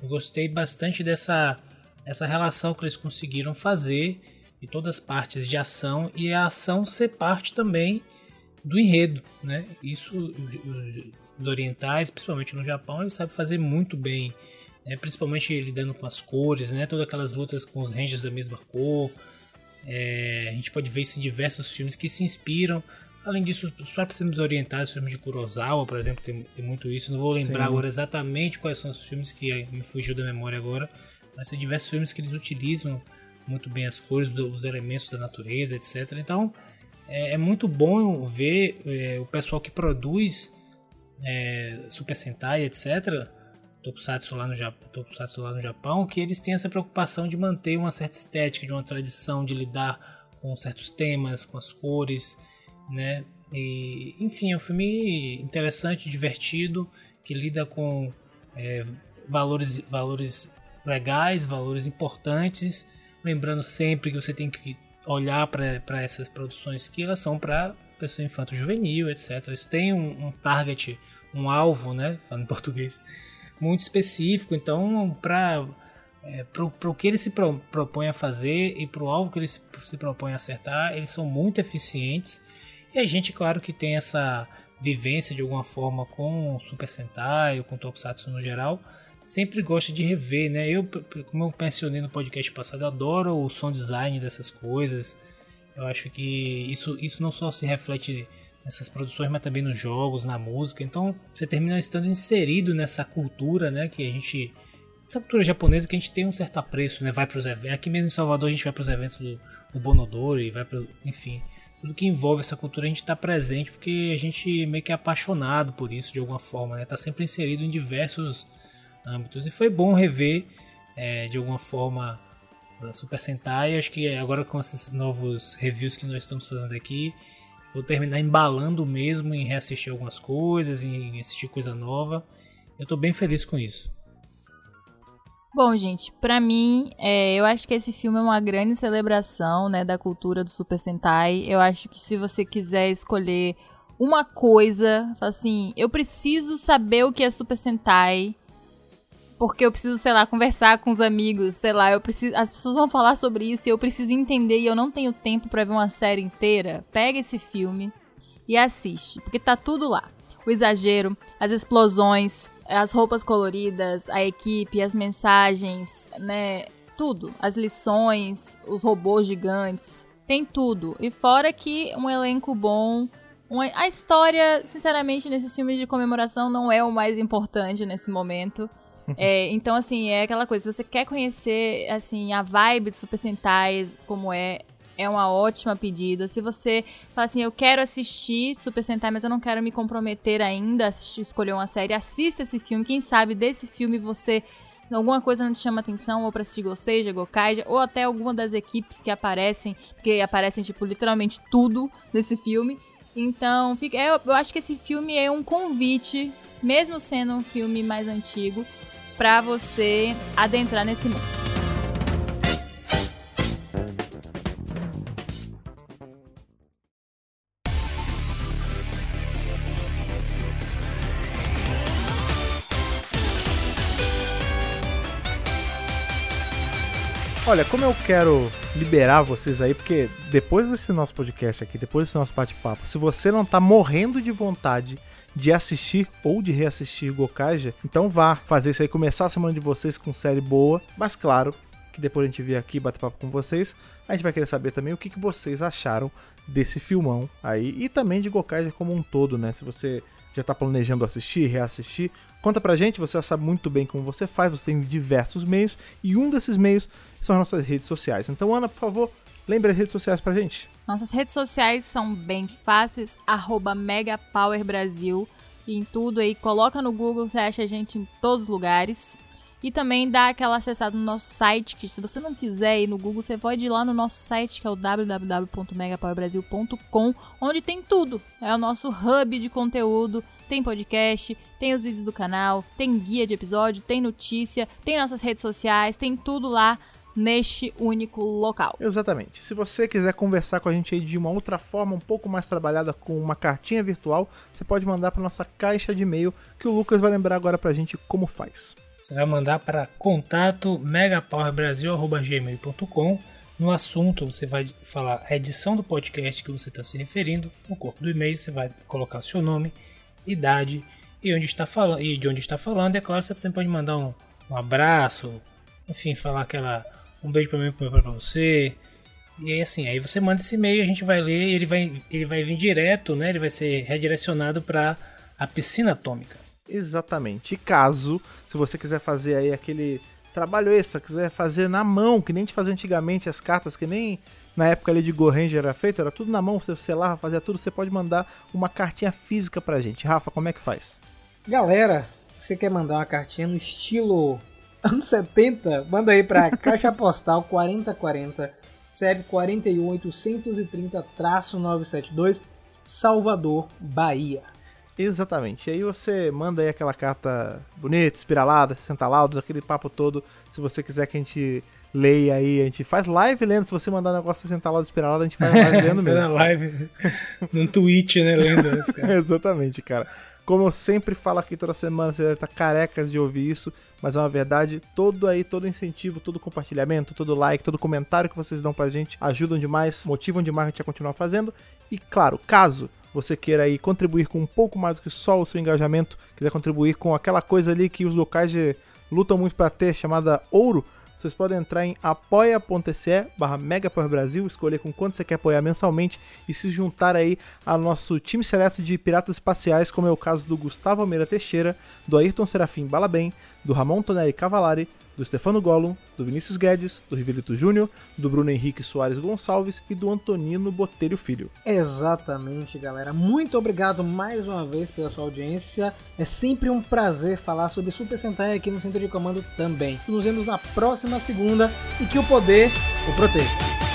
eu gostei bastante dessa, essa relação que eles conseguiram fazer de todas as partes de ação e a ação ser parte também do enredo, né? Isso os orientais, principalmente no Japão, eles sabem fazer muito bem, né? principalmente lidando com as cores, né? Todas aquelas lutas com os rangers da mesma cor. É, a gente pode ver isso em diversos filmes que se inspiram. Além disso, os próprios filmes orientais, os filmes de Kurosawa, por exemplo, tem, tem muito isso. Não vou lembrar Sim. agora exatamente quais são os filmes que me fugiu da memória agora, mas tem diversos filmes que eles utilizam muito bem as cores, os elementos da natureza, etc. Então, é, é muito bom ver é, o pessoal que produz é, Super Sentai, etc. Tokusatsu lá, no Japão, Tokusatsu lá no Japão, que eles têm essa preocupação de manter uma certa estética, de uma tradição, de lidar com certos temas, com as cores, né? E, enfim, é um filme interessante, divertido, que lida com é, valores, valores legais, valores importantes, lembrando sempre que você tem que olhar para essas produções que elas são para pessoa infanto-juvenil, etc. Eles têm um, um target, um alvo, né? Falando em português, muito específico. Então, para é, o que ele se pro, propõe a fazer e para o alvo que ele se, se propõe a acertar, eles são muito eficientes. E a gente, claro, que tem essa vivência de alguma forma com Super Sentai ou com Tokusatsu no geral, sempre gosta de rever, né? Eu, como eu mencionei no podcast passado, adoro o som design dessas coisas. Eu acho que isso, isso não só se reflete nessas produções, mas também nos jogos, na música. Então você termina estando inserido nessa cultura, né? Que a gente. Essa cultura japonesa que a gente tem um certo apreço, né? Vai para os eventos. Aqui mesmo em Salvador a gente vai para os eventos do, do Bonodori, vai para. Enfim. Tudo que envolve essa cultura a gente está presente porque a gente meio que é apaixonado por isso de alguma forma, né? Tá sempre inserido em diversos âmbitos. E foi bom rever é, de alguma forma Super Sentai. Acho que agora com esses novos reviews que nós estamos fazendo aqui, vou terminar embalando mesmo em reassistir algumas coisas, em assistir coisa nova. Eu tô bem feliz com isso. Bom, gente, pra mim, é, eu acho que esse filme é uma grande celebração, né, da cultura do Super Sentai. Eu acho que se você quiser escolher uma coisa, assim, eu preciso saber o que é Super Sentai, porque eu preciso, sei lá, conversar com os amigos, sei lá, eu preciso, as pessoas vão falar sobre isso e eu preciso entender e eu não tenho tempo pra ver uma série inteira. Pega esse filme e assiste, porque tá tudo lá. O exagero, as explosões, as roupas coloridas, a equipe, as mensagens, né? Tudo. As lições, os robôs gigantes. Tem tudo. E fora que um elenco bom. Uma... A história, sinceramente, nesses filmes de comemoração não é o mais importante nesse momento. É, então, assim, é aquela coisa. Se você quer conhecer, assim, a vibe do Super Sentai, como é, é uma ótima pedida. Se você fala assim, eu quero assistir Super Sentai, mas eu não quero me comprometer ainda assistir, escolher uma série, assista esse filme. Quem sabe desse filme você alguma coisa não te chama atenção, ou pra assistir Goseja, Gokaija, ou até alguma das equipes que aparecem, porque aparecem, tipo, literalmente tudo nesse filme. Então, fica, eu, eu acho que esse filme é um convite, mesmo sendo um filme mais antigo, pra você adentrar nesse mundo. Olha, como eu quero liberar vocês aí, porque depois desse nosso podcast aqui, depois desse nosso bate-papo, se você não tá morrendo de vontade de assistir ou de reassistir Gokaja, então vá fazer isso aí, começar a semana de vocês com série boa, mas claro que depois a gente vir aqui bater papo com vocês, a gente vai querer saber também o que, que vocês acharam desse filmão aí e também de Gokaja como um todo, né? Se você já tá planejando assistir, reassistir, conta pra gente, você já sabe muito bem como você faz, você tem diversos meios e um desses meios são as nossas redes sociais. Então, Ana, por favor, lembre as redes sociais pra gente. Nossas redes sociais são bem fáceis, arroba MegaPowerBrasil. E em tudo aí, coloca no Google, você acha a gente em todos os lugares. E também dá aquela acessada no nosso site, que se você não quiser ir no Google, você pode ir lá no nosso site, que é o www.megapowerbrasil.com, onde tem tudo. É o nosso hub de conteúdo, tem podcast, tem os vídeos do canal, tem guia de episódio, tem notícia, tem nossas redes sociais, tem tudo lá neste único local. Exatamente. Se você quiser conversar com a gente aí de uma outra forma, um pouco mais trabalhada com uma cartinha virtual, você pode mandar para nossa caixa de e-mail, que o Lucas vai lembrar agora pra gente como faz. Você vai mandar para contato megapowerbrasil.gmail.com No assunto, você vai falar a edição do podcast que você está se referindo. No corpo do e-mail, você vai colocar o seu nome, idade e, onde está falando, e de onde está falando. E é claro, você também pode mandar um, um abraço, enfim, falar aquela um beijo para mim, para você. E aí assim, aí você manda esse e-mail, a gente vai ler e ele vai, ele vai vir direto, né? Ele vai ser redirecionado para a piscina atômica. Exatamente. E caso, se você quiser fazer aí aquele trabalho extra, quiser fazer na mão, que nem gente fazia antigamente as cartas, que nem na época ali de Go Ranger era feito, era tudo na mão, você selava, fazia tudo, você pode mandar uma cartinha física pra gente. Rafa, como é que faz? Galera, você quer mandar uma cartinha no estilo anos 70? Manda aí pra Caixa Postal 4040 CEP 41830-972 Salvador, Bahia. Exatamente. E aí você manda aí aquela carta bonita, espiralada, 60 laudos, aquele papo todo. Se você quiser que a gente leia aí, a gente faz live lendo. Se você mandar um negócio 60 laudos espiralado, a gente faz live lendo Na mesmo. live, num tweet, né? Lendo isso, cara. Exatamente, cara. Como eu sempre falo aqui toda semana, você deve estar carecas de ouvir isso, mas é uma verdade. Todo aí, todo incentivo, todo compartilhamento, todo like, todo comentário que vocês dão pra gente ajudam demais, motivam demais a gente a continuar fazendo. E claro, caso você queira aí contribuir com um pouco mais do que só o seu engajamento, quiser contribuir com aquela coisa ali que os locais de- lutam muito para ter, chamada ouro, vocês podem entrar em apoia.se barra Brasil, escolher com quanto você quer apoiar mensalmente e se juntar aí ao nosso time seleto de piratas espaciais, como é o caso do Gustavo Almeida Teixeira, do Ayrton Serafim Balabem, do Ramon Tonelli Cavalari, do Stefano Gollum, do Vinícius Guedes, do Rivelito Júnior, do Bruno Henrique Soares Gonçalves e do Antonino Botelho Filho. Exatamente, galera. Muito obrigado mais uma vez pela sua audiência. É sempre um prazer falar sobre Super Sentai aqui no Centro de Comando também. Nos vemos na próxima segunda e que o poder o proteja.